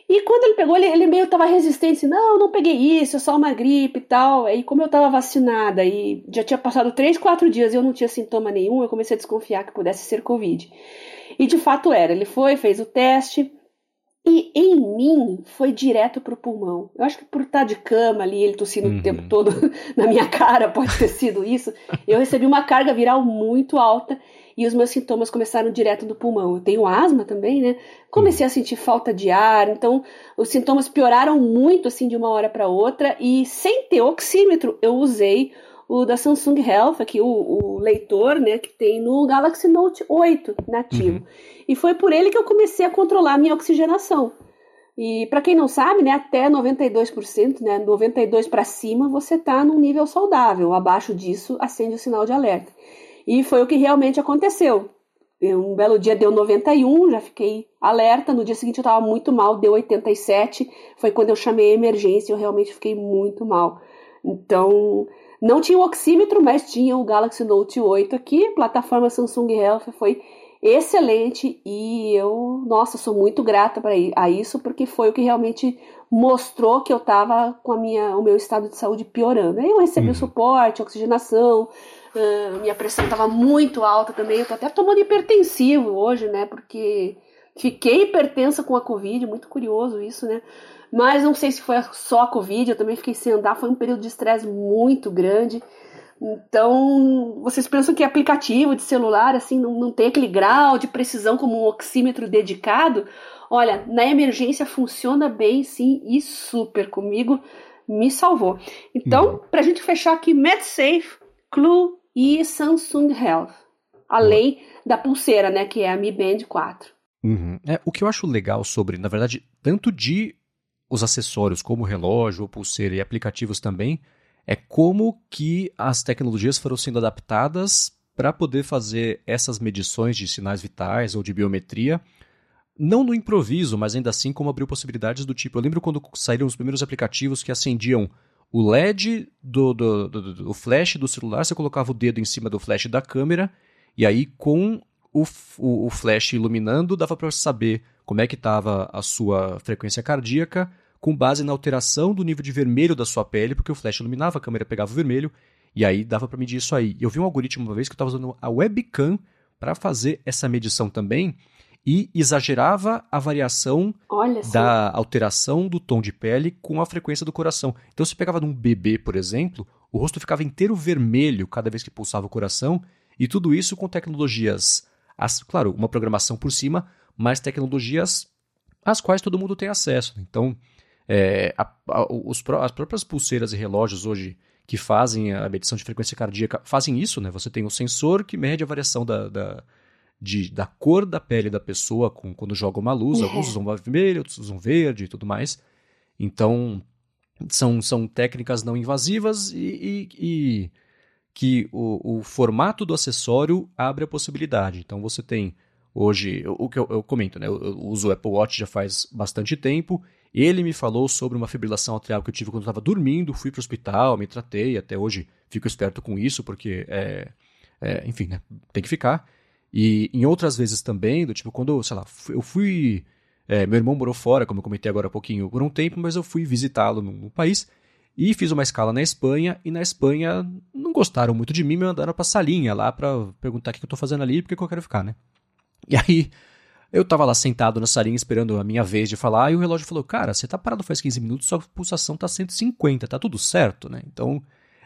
E quando ele pegou, ele, ele meio tava resistente, assim, não, não peguei isso, é só uma gripe e tal. Aí como eu tava vacinada e já tinha passado três, quatro dias e eu não tinha sintoma nenhum, eu comecei a desconfiar que pudesse ser Covid. E de fato era, ele foi, fez o teste, e em mim foi direto pro pulmão. Eu acho que por estar de cama ali, ele tossindo uhum. o tempo todo na minha cara, pode ter sido isso. Eu recebi uma carga viral muito alta e os meus sintomas começaram direto do pulmão. Eu tenho asma também, né? Comecei a sentir falta de ar, então os sintomas pioraram muito assim de uma hora para outra e sem ter oxímetro, eu usei o da Samsung Health, aqui o, o, leitor, né, que tem no Galaxy Note 8 nativo. Uhum. E foi por ele que eu comecei a controlar a minha oxigenação. E para quem não sabe, né, até 92%, né, 92 para cima, você está num nível saudável. Abaixo disso, acende o sinal de alerta. E foi o que realmente aconteceu. Um belo dia deu 91, já fiquei alerta. No dia seguinte eu estava muito mal, deu 87. Foi quando eu chamei a emergência, eu realmente fiquei muito mal. Então, não tinha o oxímetro, mas tinha o Galaxy Note 8 aqui. plataforma Samsung Health foi excelente e eu, nossa, sou muito grata para a isso porque foi o que realmente mostrou que eu estava com a minha, o meu estado de saúde piorando. Aí eu recebi uhum. o suporte, oxigenação, Uh, minha pressão estava muito alta também. Eu tô até tomando hipertensivo hoje, né? Porque fiquei hipertensa com a Covid, muito curioso isso, né? Mas não sei se foi só a Covid, eu também fiquei sem andar, foi um período de estresse muito grande. Então, vocês pensam que aplicativo de celular, assim, não, não tem aquele grau de precisão como um oxímetro dedicado? Olha, na emergência funciona bem, sim, e super comigo me salvou. Então, uhum. para a gente fechar aqui, MedSafe, Clue e Samsung Health, além da pulseira, né, que é a Mi Band 4. Uhum. É, o que eu acho legal sobre, na verdade, tanto de os acessórios como relógio, pulseira e aplicativos também, é como que as tecnologias foram sendo adaptadas para poder fazer essas medições de sinais vitais ou de biometria, não no improviso, mas ainda assim como abriu possibilidades do tipo. Eu lembro quando saíram os primeiros aplicativos que acendiam o LED do, do, do, do, flash do celular, você colocava o dedo em cima do flash da câmera, e aí com o, o, o flash iluminando, dava para saber como é que estava a sua frequência cardíaca, com base na alteração do nível de vermelho da sua pele, porque o flash iluminava, a câmera pegava o vermelho, e aí dava para medir isso aí. Eu vi um algoritmo uma vez que eu estava usando a webcam para fazer essa medição também, e exagerava a variação da alteração do tom de pele com a frequência do coração. Então, se pegava num bebê, por exemplo, o rosto ficava inteiro vermelho cada vez que pulsava o coração, e tudo isso com tecnologias, as, claro, uma programação por cima, mas tecnologias às quais todo mundo tem acesso. Então, é, a, a, os, as próprias pulseiras e relógios hoje que fazem a medição de frequência cardíaca fazem isso, né? Você tem o sensor que mede a variação da, da de, da cor da pele da pessoa com, quando joga uma luz. Alguns usam vermelho, outros usam verde e tudo mais. Então, são, são técnicas não invasivas e, e, e que o, o, formato do acessório abre a possibilidade. Então, você tem hoje, o que eu, eu comento, né? Eu, eu, uso o Apple Watch já faz bastante tempo. Ele me falou sobre uma fibrilação atrial que eu tive quando estava dormindo, fui para o hospital, me tratei, até hoje fico esperto com isso, porque, é, é, enfim, né? tem que ficar. E em outras vezes também, do tipo, quando, sei lá, eu fui É, meu irmão morou fora, como eu comentei agora há pouquinho, por um tempo, mas eu fui visitá-lo no, no, país e fiz uma escala na Espanha. E na Espanha não gostaram muito de mim, me mandaram pra salinha lá pra perguntar o que eu tô fazendo ali e por que eu quero ficar, né? E aí eu tava lá sentado na salinha esperando a minha vez de falar e o relógio falou: Cara, você tá parado faz 15 minutos, sua pulsação tá 150, tá tudo certo, né? Então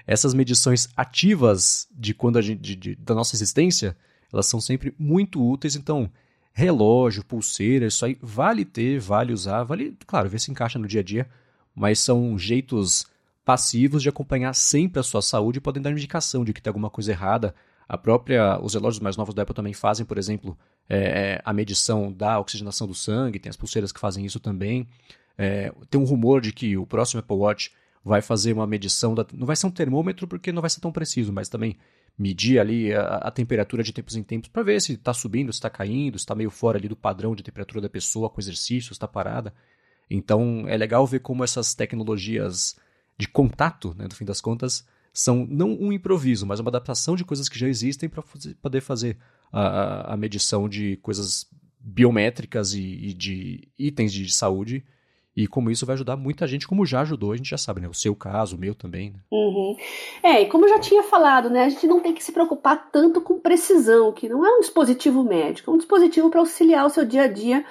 essas medições ativas de quando a gente, de, de, da nossa existência, elas são sempre muito úteis. Então, relógio, pulseira, isso aí vale ter, vale usar, vale, claro, ver se encaixa no dia a dia, mas são jeitos passivos de acompanhar sempre a sua saúde e podem dar indicação de que tem alguma coisa errada. A própria, os relógios mais novos da Apple também fazem, por exemplo, é, é a medição da oxigenação do sangue, tem as pulseiras que fazem isso também. É, tem um rumor de que o próximo Apple Watch vai fazer uma medição, da, não vai ser um termômetro porque não vai ser tão preciso, mas também medir ali a, a temperatura de tempos em tempos para ver se está subindo, se está caindo, se está meio fora ali do padrão de temperatura da pessoa com exercício, está parada. Então é legal ver como essas tecnologias de contato, né, no fim das contas, são não um improviso, mas uma adaptação de coisas que já existem para poder fazer a, a, medição de coisas biométricas e, e de itens de saúde e como isso vai ajudar muita gente, como já ajudou, a gente já sabe, né? O seu caso, o meu também. Né? Uhum. É, e como eu já tinha falado, né? A gente não tem que se preocupar tanto com precisão, que não é um dispositivo médico, é um dispositivo para auxiliar o seu dia a dia,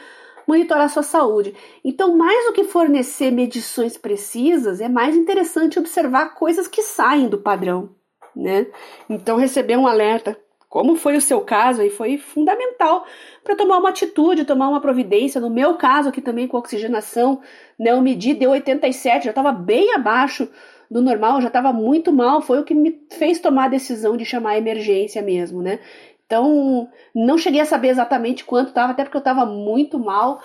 monitorar a sua saúde. Então, mais do que fornecer medições precisas, é mais interessante observar coisas que saem do padrão, né? Então, receber um alerta como foi o seu caso, aí foi fundamental para tomar uma atitude, tomar uma providência. No meu caso, aqui também com oxigenação, né, eu medi, deu 87, já estava bem abaixo do normal, já estava muito mal. Foi o que me fez tomar a decisão de chamar a emergência mesmo, né? Então, não cheguei a saber exatamente quanto estava, até porque eu estava muito mal,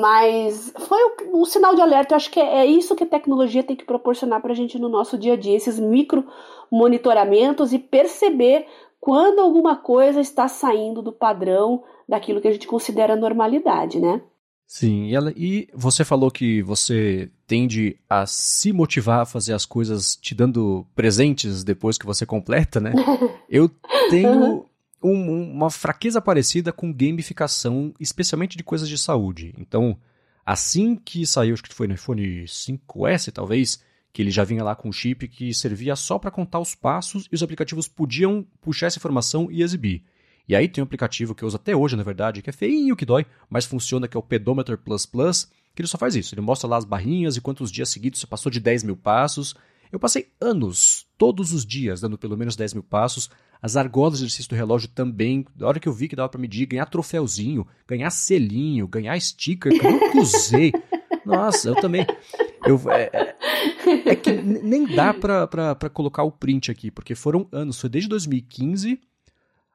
mas foi o, o, sinal de alerta. Eu acho que é, é isso que a tecnologia tem que proporcionar para a gente no nosso dia a dia, esses micro monitoramentos e perceber quando alguma coisa está saindo do padrão daquilo que a gente considera normalidade, né? Sim, e, ela, e você falou que você tende a se motivar a fazer as coisas te dando presentes depois que você completa, né? Eu tenho um, uma fraqueza parecida com gamificação, especialmente de coisas de saúde. Então, assim que saiu, acho que foi no iPhone 5S, talvez, que ele já vinha lá com um chip que servia só para contar os passos e os aplicativos podiam puxar essa informação e exibir. E aí tem um aplicativo que eu uso até hoje, na verdade, que é feinho que dói, mas funciona, que é o Pedometer Plus Plus, que ele só faz isso. Ele mostra lá as barrinhas e quantos dias seguidos você passou de 10 mil passos. Eu passei anos, todos os dias, dando pelo menos 10 mil passos. As argolas de exercício do relógio também. Da hora que eu vi que dava para medir, ganhar troféuzinho, ganhar selinho, ganhar sticker, que eu nunca usei. Nossa, eu também. Eu, é, é, é que nem dá pra, colocar o print aqui, porque foram anos. Foi desde 2015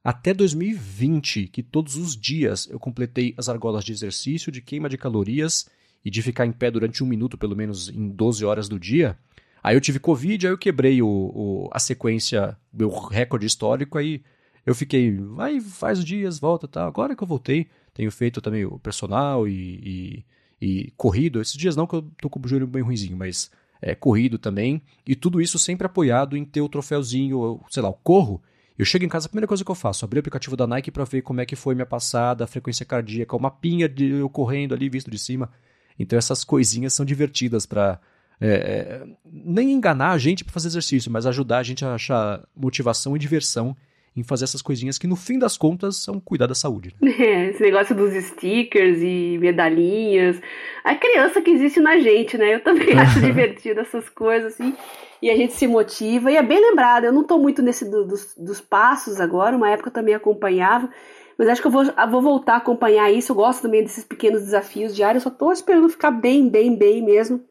até 2020 que todos os dias eu completei as argolas de exercício, de queima de calorias e de ficar em pé durante um minuto, pelo menos em 12 horas do dia. Aí eu tive Covid, aí eu quebrei o, o a sequência, meu recorde histórico, aí eu fiquei, vai, faz dias, volta, tá. Agora que eu voltei, tenho feito também o personal e, e e corrido. Esses dias não, que eu tô com o joelho bem ruimzinho, mas é, corrido também. E tudo isso sempre apoiado em ter o troféuzinho, sei lá, o corro. Eu chego em casa, a primeira coisa que eu faço, abrir o aplicativo da Nike para ver como é que foi minha passada, a frequência cardíaca, o mapinha de eu correndo ali visto de cima. Então essas coisinhas são divertidas para é, é, nem enganar a gente para fazer exercício, mas ajudar a gente a achar motivação e diversão em fazer essas coisinhas que no fim das contas são cuidar da saúde. Né? É, esse negócio dos stickers e medalhinhas. A criança que existe na gente, né? Eu também acho divertido essas coisas, assim. E a gente se motiva. E é bem lembrado, eu não estou muito nesse do, dos, dos passos agora, uma época eu também acompanhava. Mas acho que eu vou, eu vou voltar a acompanhar isso. Eu gosto também desses pequenos desafios diários. Eu só estou esperando ficar bem, bem, bem mesmo.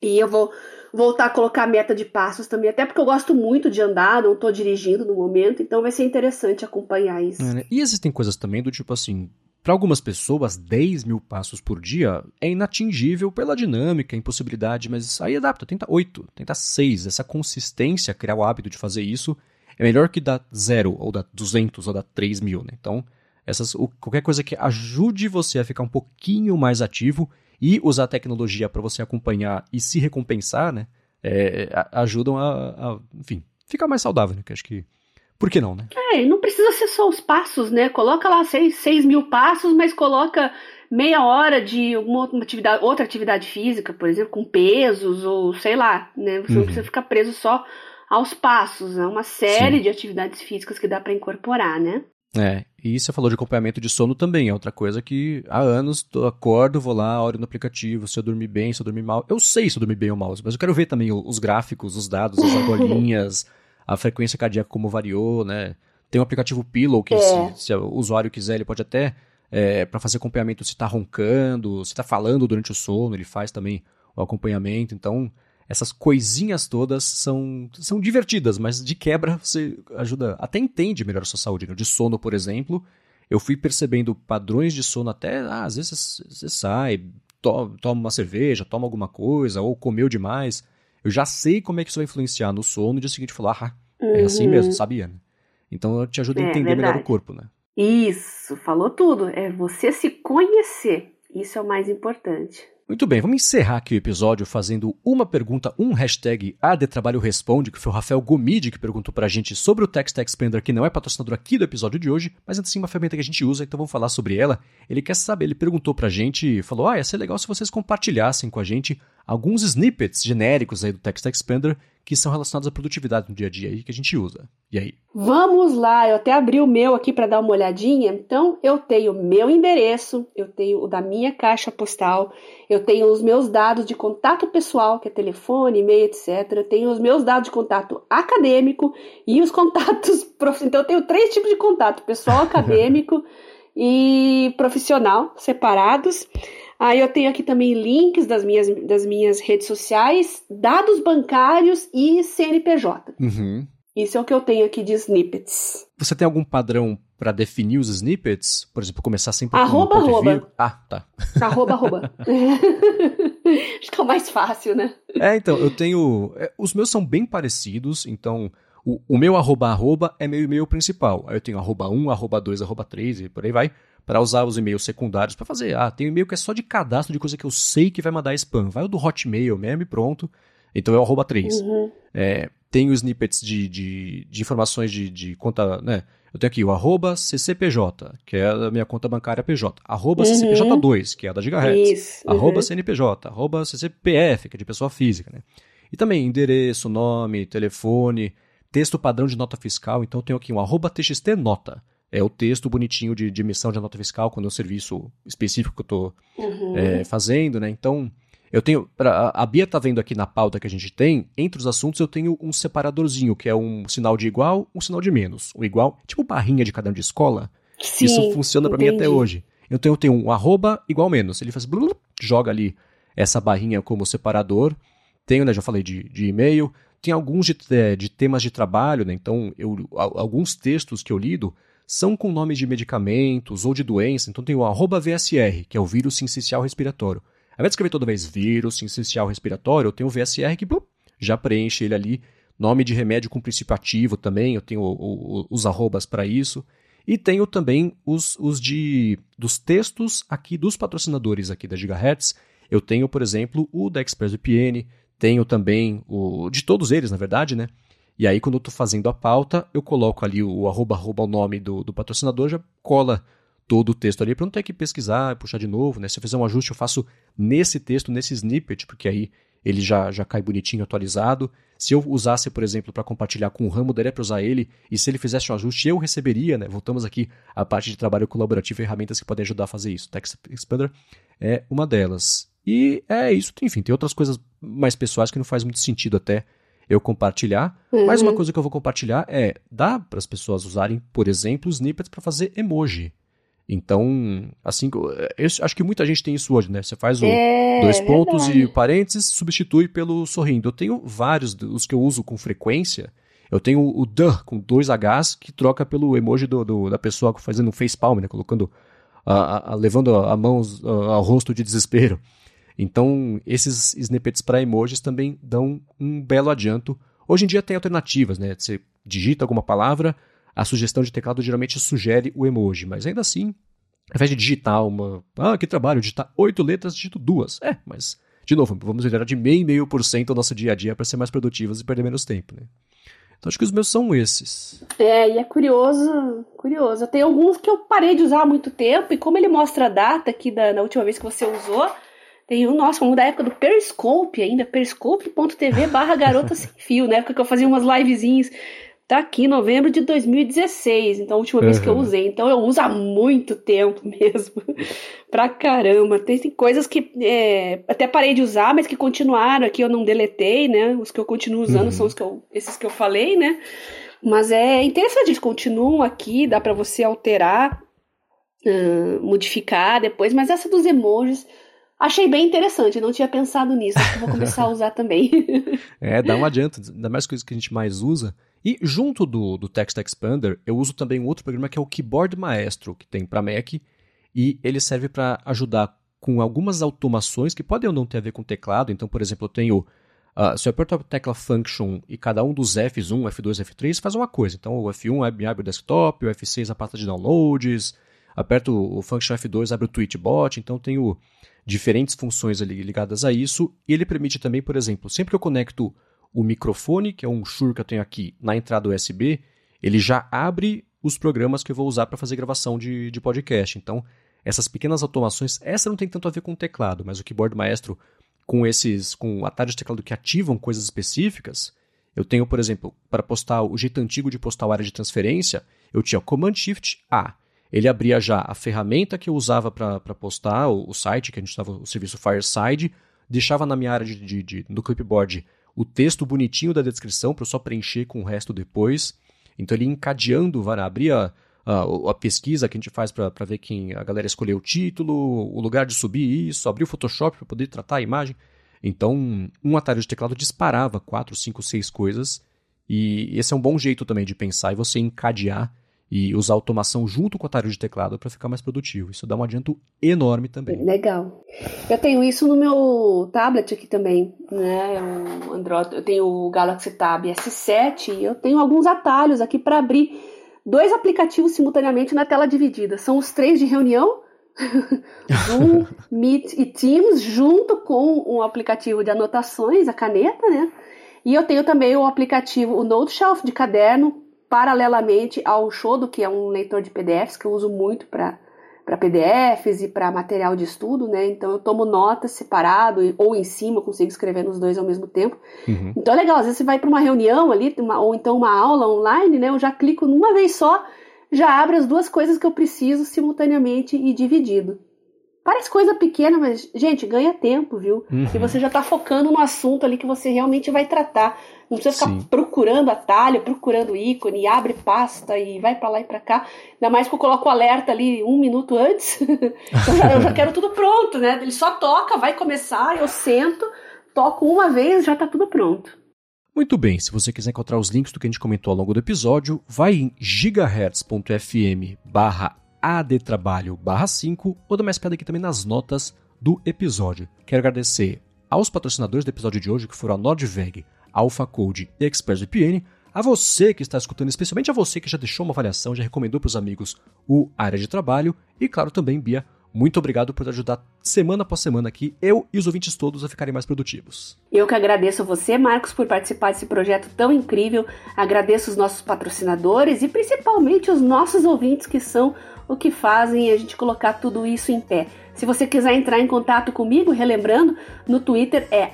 E eu vou voltar a colocar meta de passos também, até porque eu gosto muito de andar, não estou dirigindo no momento, então vai ser interessante acompanhar isso. É, né? E existem coisas também do tipo assim, para algumas pessoas, 10 mil passos por dia é inatingível pela dinâmica, impossibilidade, mas aí adapta, tenta 8, tenta 6. Essa consistência, criar o hábito de fazer isso, é melhor que dar 0, ou dar 200, ou dar 3 mil, né? Então, essas, qualquer coisa que ajude você a ficar um pouquinho mais ativo e usar a tecnologia para você acompanhar e se recompensar, né? É, ajudam a, a, enfim, ficar mais saudável, né? Que acho que. Por que não, né? É, não precisa ser só os passos, né? Coloca lá 6 mil passos, mas coloca meia hora de alguma atividade, outra atividade física, por exemplo, com pesos ou sei lá, né? Você uhum. não precisa ficar preso só aos passos, é uma série Sim. de atividades físicas que dá para incorporar, né? É, e você falou de acompanhamento de sono também, é outra coisa que há anos eu acordo, vou lá, olho no aplicativo, se eu dormir bem, se eu dormir mal. Eu sei se eu dormir bem ou mal, mas eu quero ver também os gráficos, os dados, as argolinhas, a frequência cardíaca como variou, né? Tem um aplicativo Pillow, que é. se, se, o usuário quiser, ele pode até, é, para fazer acompanhamento, se está roncando, se está falando durante o sono, ele faz também o acompanhamento. Então, essas coisinhas todas são, são divertidas, mas de quebra você ajuda, até entende melhor a sua saúde. Né? De sono, por exemplo, eu fui percebendo padrões de sono até, ah, às vezes você sai, to, toma uma cerveja, toma alguma coisa, ou comeu demais. Eu já sei como é que isso vai influenciar no sono, e no dia seguinte falar, ah, é assim mesmo, uhum. sabia, né? Então te ajuda a é, entender melhor o corpo, né? Isso, falou tudo. É você se conhecer. Isso é o mais importante. Muito bem, vamos encerrar aqui o episódio fazendo uma pergunta, um hashtag AD Trabalho Responde, que foi o Rafael Gomide que perguntou pra gente sobre o Text Expander, que não é patrocinador aqui do episódio de hoje, mas assim uma ferramenta que a gente usa, então vamos falar sobre ela. Ele quer saber, ele perguntou pra gente, falou, ah, ia ser legal se vocês compartilhassem com a gente alguns snippets genéricos aí do Text Expander que são relacionados à produtividade no dia a dia aí que a gente usa. E aí? Vamos lá, eu até abri o meu aqui para dar uma olhadinha. Então, eu tenho meu endereço, eu tenho o da minha caixa postal, eu tenho os meus dados de contato pessoal, que é telefone, e-mail, etc. Eu tenho os meus dados de contato acadêmico e os contatos profissionais. Então, eu tenho três tipos de contato: pessoal acadêmico e profissional separados. Aí eu tenho aqui também links das minhas, das minhas redes sociais, dados bancários e CNPJ. Uhum. Isso é o que eu tenho aqui de snippets. Você tem algum padrão para definir os snippets? Por exemplo, começar sempre arroba, com arroba. Ah, tá. Arroba, arroba. Acho que é o mais fácil, né? É, então, eu tenho... É, os meus são bem parecidos, então... O, o meu arroba, arroba é meu e-mail principal. Aí eu tenho arroba 1, arroba 2, arroba 3 e por aí vai para usar os e-mails secundários para fazer. Ah, tem um e-mail que é só de cadastro de coisa que eu sei que vai mandar spam. Vai o do Hotmail mesmo e pronto. Então é o arroba 3. Uhum. É, tem os snippets de, de, de informações de, de, conta, né? Eu tenho aqui o arroba CCPJ, que é a minha conta bancária PJ. Arroba uhum. CCPJ2, que é a da Gigahertz. Isso. Uhum. Arroba CNPJ. Arroba CCPF, que é de pessoa física, né? E também endereço, nome, telefone, texto padrão de nota fiscal. Então eu tenho aqui um arroba TXT nota é o texto bonitinho de, de emissão de nota fiscal quando é um serviço específico que eu estou uhum. é, fazendo, né? Então, eu tenho. Pra, a Bia tá vendo aqui na pauta que a gente tem, entre os assuntos eu tenho um separadorzinho, que é um sinal de igual, um sinal de menos. O igual, tipo barrinha de caderno de escola. Sim, Isso funciona para mim até hoje. Então eu tenho um arroba igual menos. Ele faz blum, joga ali essa barrinha como separador. Tenho, né? Já falei de, de e-mail. Tem alguns de, é, de temas de trabalho, né? Então, eu, alguns textos que eu lido são com nomes de medicamentos ou de doença, então tem o VSR, que é o vírus sincicial respiratório. Ao invés de escrever toda vez vírus sincicial respiratório, eu tenho o VSR que já preenche ele ali. Nome de remédio com princípio ativo também, eu tenho o, o, os arrobas para isso. E tenho também os, os de dos textos aqui dos patrocinadores aqui da Gigahertz. Eu tenho, por exemplo, o da ExpressVPN, tenho também o de todos eles, na verdade, né? E aí, quando eu estou fazendo a pauta, eu coloco ali o arroba, arroba o nome do, do patrocinador, já cola todo o texto ali para não ter que pesquisar, puxar de novo, né? Se eu fizer um ajuste, eu faço nesse texto, nesse snippet, porque aí ele já, já cai bonitinho, atualizado. Se eu usasse, por exemplo, para compartilhar com o ramo, daria para usar ele, e se ele fizesse um ajuste, eu receberia, né? Voltamos aqui à parte de trabalho colaborativo e ferramentas que podem ajudar a fazer isso. Text Expander é uma delas. E é isso, enfim, tem outras coisas mais pessoais que não faz muito sentido até eu compartilhar. Uhum. Mas uma coisa que eu vou compartilhar é dá para as pessoas usarem, por exemplo, snippets para fazer emoji. Então, assim, eu acho que muita gente tem isso hoje, né? Você faz o é, dois pontos verdade. e parênteses, substitui pelo sorrindo. Eu tenho vários, os que eu uso com frequência. Eu tenho o duh com dois Hs que troca pelo emoji do, do da pessoa fazendo um facepalm, né? Colocando, a, a, levando a mão ao rosto de desespero. Então, esses snippets para emojis também dão um belo adianto. Hoje em dia tem alternativas, né? Você digita alguma palavra, a sugestão de teclado geralmente sugere o emoji, mas ainda assim, ao invés de digitar uma. Ah, que trabalho, digitar oito letras, digito duas. É, mas, de novo, vamos melhorar de meio e meio por cento o nosso dia a dia para ser mais produtivos e perder menos tempo, né? Então acho que os meus são esses. É, e é curioso, curioso. Tem alguns que eu parei de usar há muito tempo, e como ele mostra a data aqui da, na última vez que você usou, tem um, nossa, um da época do Periscope ainda, periscope.tv barra garota sem fio, na época que eu fazia umas livezinhas tá aqui novembro de 2016, então a última uhum. vez que eu usei. Então eu uso há muito tempo mesmo. pra caramba. Tem, tem coisas que é, até parei de usar, mas que continuaram aqui, eu não deletei, né? Os que eu continuo usando uhum. são os que eu, esses que eu falei, né? Mas é interessante, eles continuam aqui, dá para você alterar, uh, modificar depois, mas essa dos emojis. Achei bem interessante, não tinha pensado nisso, acho que vou começar a usar também. é, dá um adianto, ainda mais coisas que a gente mais usa, e junto do, do Text Expander, eu uso também um outro programa que é o Keyboard Maestro, que tem para Mac, e ele serve para ajudar com algumas automações que podem ou não ter a ver com teclado. Então, por exemplo, eu tenho. Uh, se eu aperto a tecla Function e cada um dos Fs, 1, F2, F3, faz uma coisa. Então, o F1 abre, abre o desktop, o F6 a pasta de downloads, aperto o Function F2, abre o Tweetbot. Então, tenho diferentes funções ali ligadas a isso. E ele permite também, por exemplo, sempre que eu conecto o microfone, que é um Shure que eu tenho aqui, na entrada USB, ele já abre os programas que eu vou usar para fazer gravação de, de podcast. Então, essas pequenas automações, essa não tem tanto a ver com o teclado, mas o Keyboard Maestro, com esses, com atalhos de teclado que ativam coisas específicas, eu tenho, por exemplo, para postar o jeito antigo de postar o área de transferência, eu tinha Command Shift A. Ele abria já a ferramenta que eu usava para postar o, o, site, que a gente estava o serviço Fireside, deixava na minha área de, de, de, no clipboard o texto bonitinho da descrição para eu só preencher com o resto depois. Então ele encadeando, vai abrir a, a, a, pesquisa que a gente faz para ver quem a galera escolheu o título, o lugar de subir isso, abrir o Photoshop para poder tratar a imagem. Então, um atalho de teclado disparava 4, 5, 6 coisas. E esse é um bom jeito também de pensar e você encadear e usar automação junto com o atalho de teclado para ficar mais produtivo. Isso dá um adianto enorme também. Legal. Eu tenho isso no meu tablet aqui também, né? O Android, eu tenho o Galaxy Tab S7 e eu tenho alguns atalhos aqui para abrir dois aplicativos simultaneamente na tela dividida. São os três de reunião, Zoom, Meet e Teams, junto com um aplicativo de anotações, a caneta, né? E eu tenho também o aplicativo, o Note Shelf de caderno, paralelamente ao Shodo, que é um leitor de PDFs que eu uso muito para para PDFs e para material de estudo, né? Então eu tomo notas separado ou em cima, eu consigo escrever nos dois ao mesmo tempo. Uhum. Então é legal, às vezes você vai para uma reunião ali, uma, ou então uma aula online, né? Eu já clico numa vez só, já abre as duas coisas que eu preciso simultaneamente e dividido. Parece coisa pequena, mas, gente, ganha tempo, viu? Uhum. E você já está focando no assunto ali que você realmente vai tratar. Não precisa ficar Sim. procurando atalho, procurando ícone, abre pasta e vai para lá e para cá. Ainda mais que eu coloco o alerta ali um minuto antes. então já, eu já quero tudo pronto, né? Ele só toca, vai começar, eu sento, toco uma vez, já está tudo pronto. Muito bem, se você quiser encontrar os links do que a gente comentou ao longo do episódio, vai em gigahertz.fm barra adtrabalho barra 5 ou dá mais pedra aqui também nas notas do episódio. Quero agradecer aos patrocinadores do episódio de hoje, que foram a Nordveg, Alpha Code e ExpressVPN, a você que está escutando, especialmente a você que já deixou uma avaliação, já recomendou para os amigos o Área de Trabalho, e claro também, Bia, muito obrigado por ajudar semana após semana aqui, eu e os ouvintes todos a ficarem mais produtivos. Eu que agradeço a você, Marcos, por participar desse projeto tão incrível. Agradeço os nossos patrocinadores e principalmente os nossos ouvintes que são o que fazem a gente colocar tudo isso em pé. Se você quiser entrar em contato comigo, relembrando, no Twitter é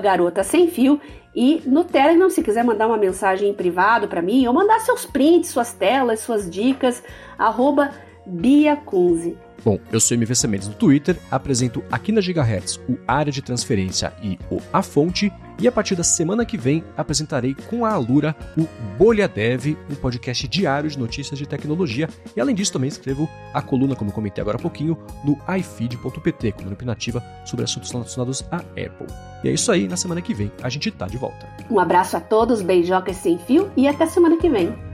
garota sem fio e no Telegram, se quiser mandar uma mensagem em privado para mim ou mandar seus prints, suas telas, suas dicas, arroba Bia Kunze. Bom, eu sou MV Sementes no Twitter, apresento aqui na Gigahertz o Área de Transferência e o A Fonte, e a partir da semana que vem apresentarei com a Alura o Bolha Dev, um podcast diário de notícias de tecnologia, e além disso também escrevo a coluna, como comentei agora há pouquinho, no ifeed.pt, coluna opinativa sobre assuntos relacionados à Apple. E é isso aí, na semana que vem a gente tá de volta. Um abraço a todos, beijocas sem fio e até semana que vem.